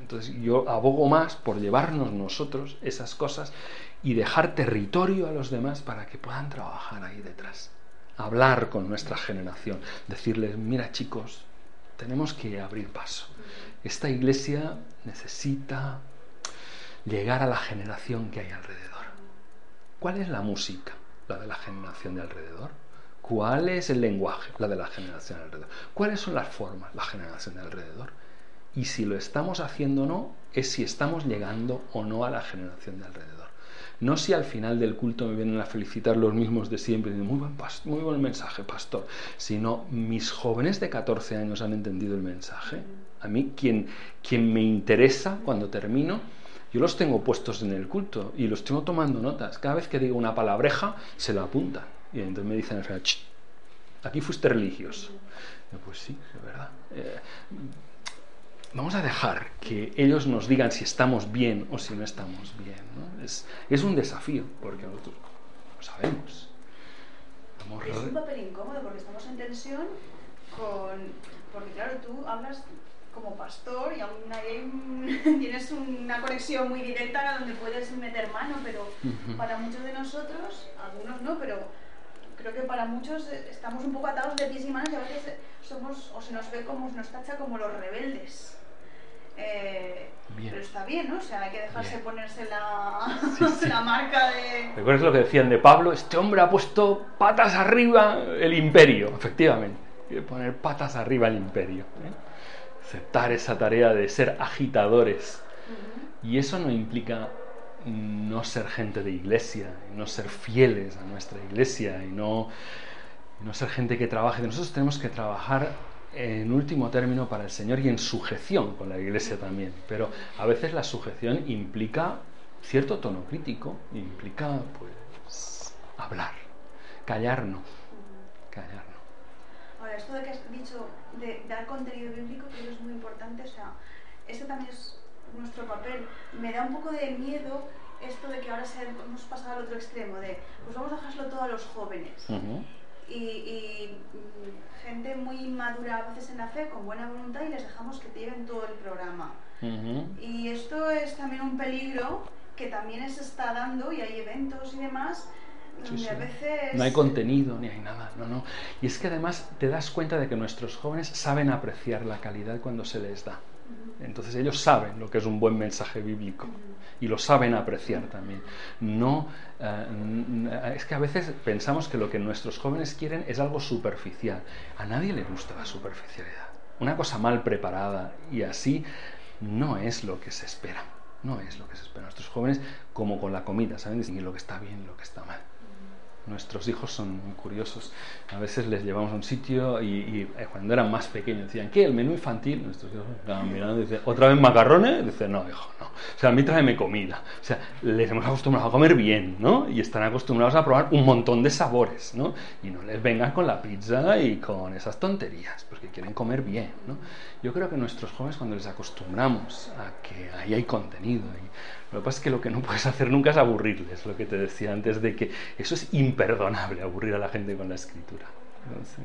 Entonces yo abogo más por llevarnos nosotros esas cosas y dejar territorio a los demás para que puedan trabajar ahí detrás. Hablar con nuestra generación, decirles, mira chicos, tenemos que abrir paso. Esta iglesia necesita llegar a la generación que hay alrededor. ¿Cuál es la música? La de la generación de alrededor. ¿Cuál es el lenguaje? La de la generación de alrededor. ¿Cuáles son las formas? La generación de alrededor. Y si lo estamos haciendo o no, es si estamos llegando o no a la generación de alrededor. No si al final del culto me vienen a felicitar los mismos de siempre, muy buen, muy buen mensaje, pastor, sino mis jóvenes de 14 años han entendido el mensaje. A mí, quien, quien me interesa cuando termino, yo los tengo puestos en el culto y los tengo tomando notas. Cada vez que digo una palabreja, se la apuntan. Y entonces me dicen al final, "Ch, aquí fuiste religioso. Yo, pues sí, es verdad. Eh, vamos a dejar que ellos nos digan si estamos bien o si no estamos bien. ¿no? Es, es un desafío, porque nosotros lo sabemos. Estamos Es un papel incómodo porque estamos en tensión con... Porque claro, tú hablas como pastor y aún hay tienes una conexión muy directa donde puedes meter mano, pero Ujú. para muchos de nosotros, algunos no, pero creo que para muchos eh, estamos un poco atados de pies y manos y a veces eh, somos o se nos ve como se nos tacha como los rebeldes. Eh, pero está bien, ¿no? O sea, hay que dejarse Bien. ponerse la, Sí, sí. la marca de... ¿Recuerdas lo que decían de Pablo? Este hombre ha puesto patas arriba el imperio. Efectivamente, quiere poner patas arriba el imperio. ¿eh? Aceptar esa tarea de ser agitadores. Y eso no implica no ser gente de iglesia, no ser fieles a nuestra iglesia y no, no ser gente que trabaje. Nosotros tenemos que trabajar en último término para el Señor y en sujeción con la iglesia también. Pero a veces la sujeción implica cierto tono crítico, implica pues hablar, callar no, callar no. Ahora, esto de que has dicho de dar contenido bíblico que es muy importante, o sea, este también es nuestro papel. Me da un poco de miedo esto de que ahora se, hemos pasado al otro extremo, de pues vamos a dejárselo todo a los jóvenes. Y, y, mm, gente muy madura a veces en la fe, con buena voluntad, y les dejamos que te lleven todo el programa. Y esto es también un peligro que también se está dando, y hay eventos y demás, Sí, donde sí. a veces... No hay contenido ni hay nada, no, no. Y es que además te das cuenta de que nuestros jóvenes saben apreciar la calidad cuando se les da. Entonces ellos saben lo que es un buen mensaje bíblico y lo saben apreciar también. No, eh, es que a veces pensamos que lo que nuestros jóvenes quieren es algo superficial. A nadie le gusta la superficialidad. Una cosa mal preparada y así no es lo que se espera. No es lo que se espera. Nuestros jóvenes, como con la comida, saben distinguir lo que está bien y lo que está mal. Nuestros hijos son muy curiosos. A veces les llevamos a un sitio y, y, eh, cuando eran más pequeños decían, ¿qué? ¿El menú infantil? Nuestros hijos estaban mirando y dicen, ¿otra vez macarrones? Dice, no, hijo, no. O sea, a mí tráeme comida. O sea, les hemos acostumbrado a comer bien, ¿no? Y están acostumbrados a probar un montón de sabores, ¿no? Y no les vengan con la pizza y con esas tonterías, porque quieren comer bien, ¿no? Yo creo que nuestros jóvenes cuando les acostumbramos a que ahí hay contenido y lo que pasa es que lo que no puedes hacer nunca es aburrirles, lo que te decía antes de que eso es imperdonable, aburrir a la gente con la escritura. Entonces,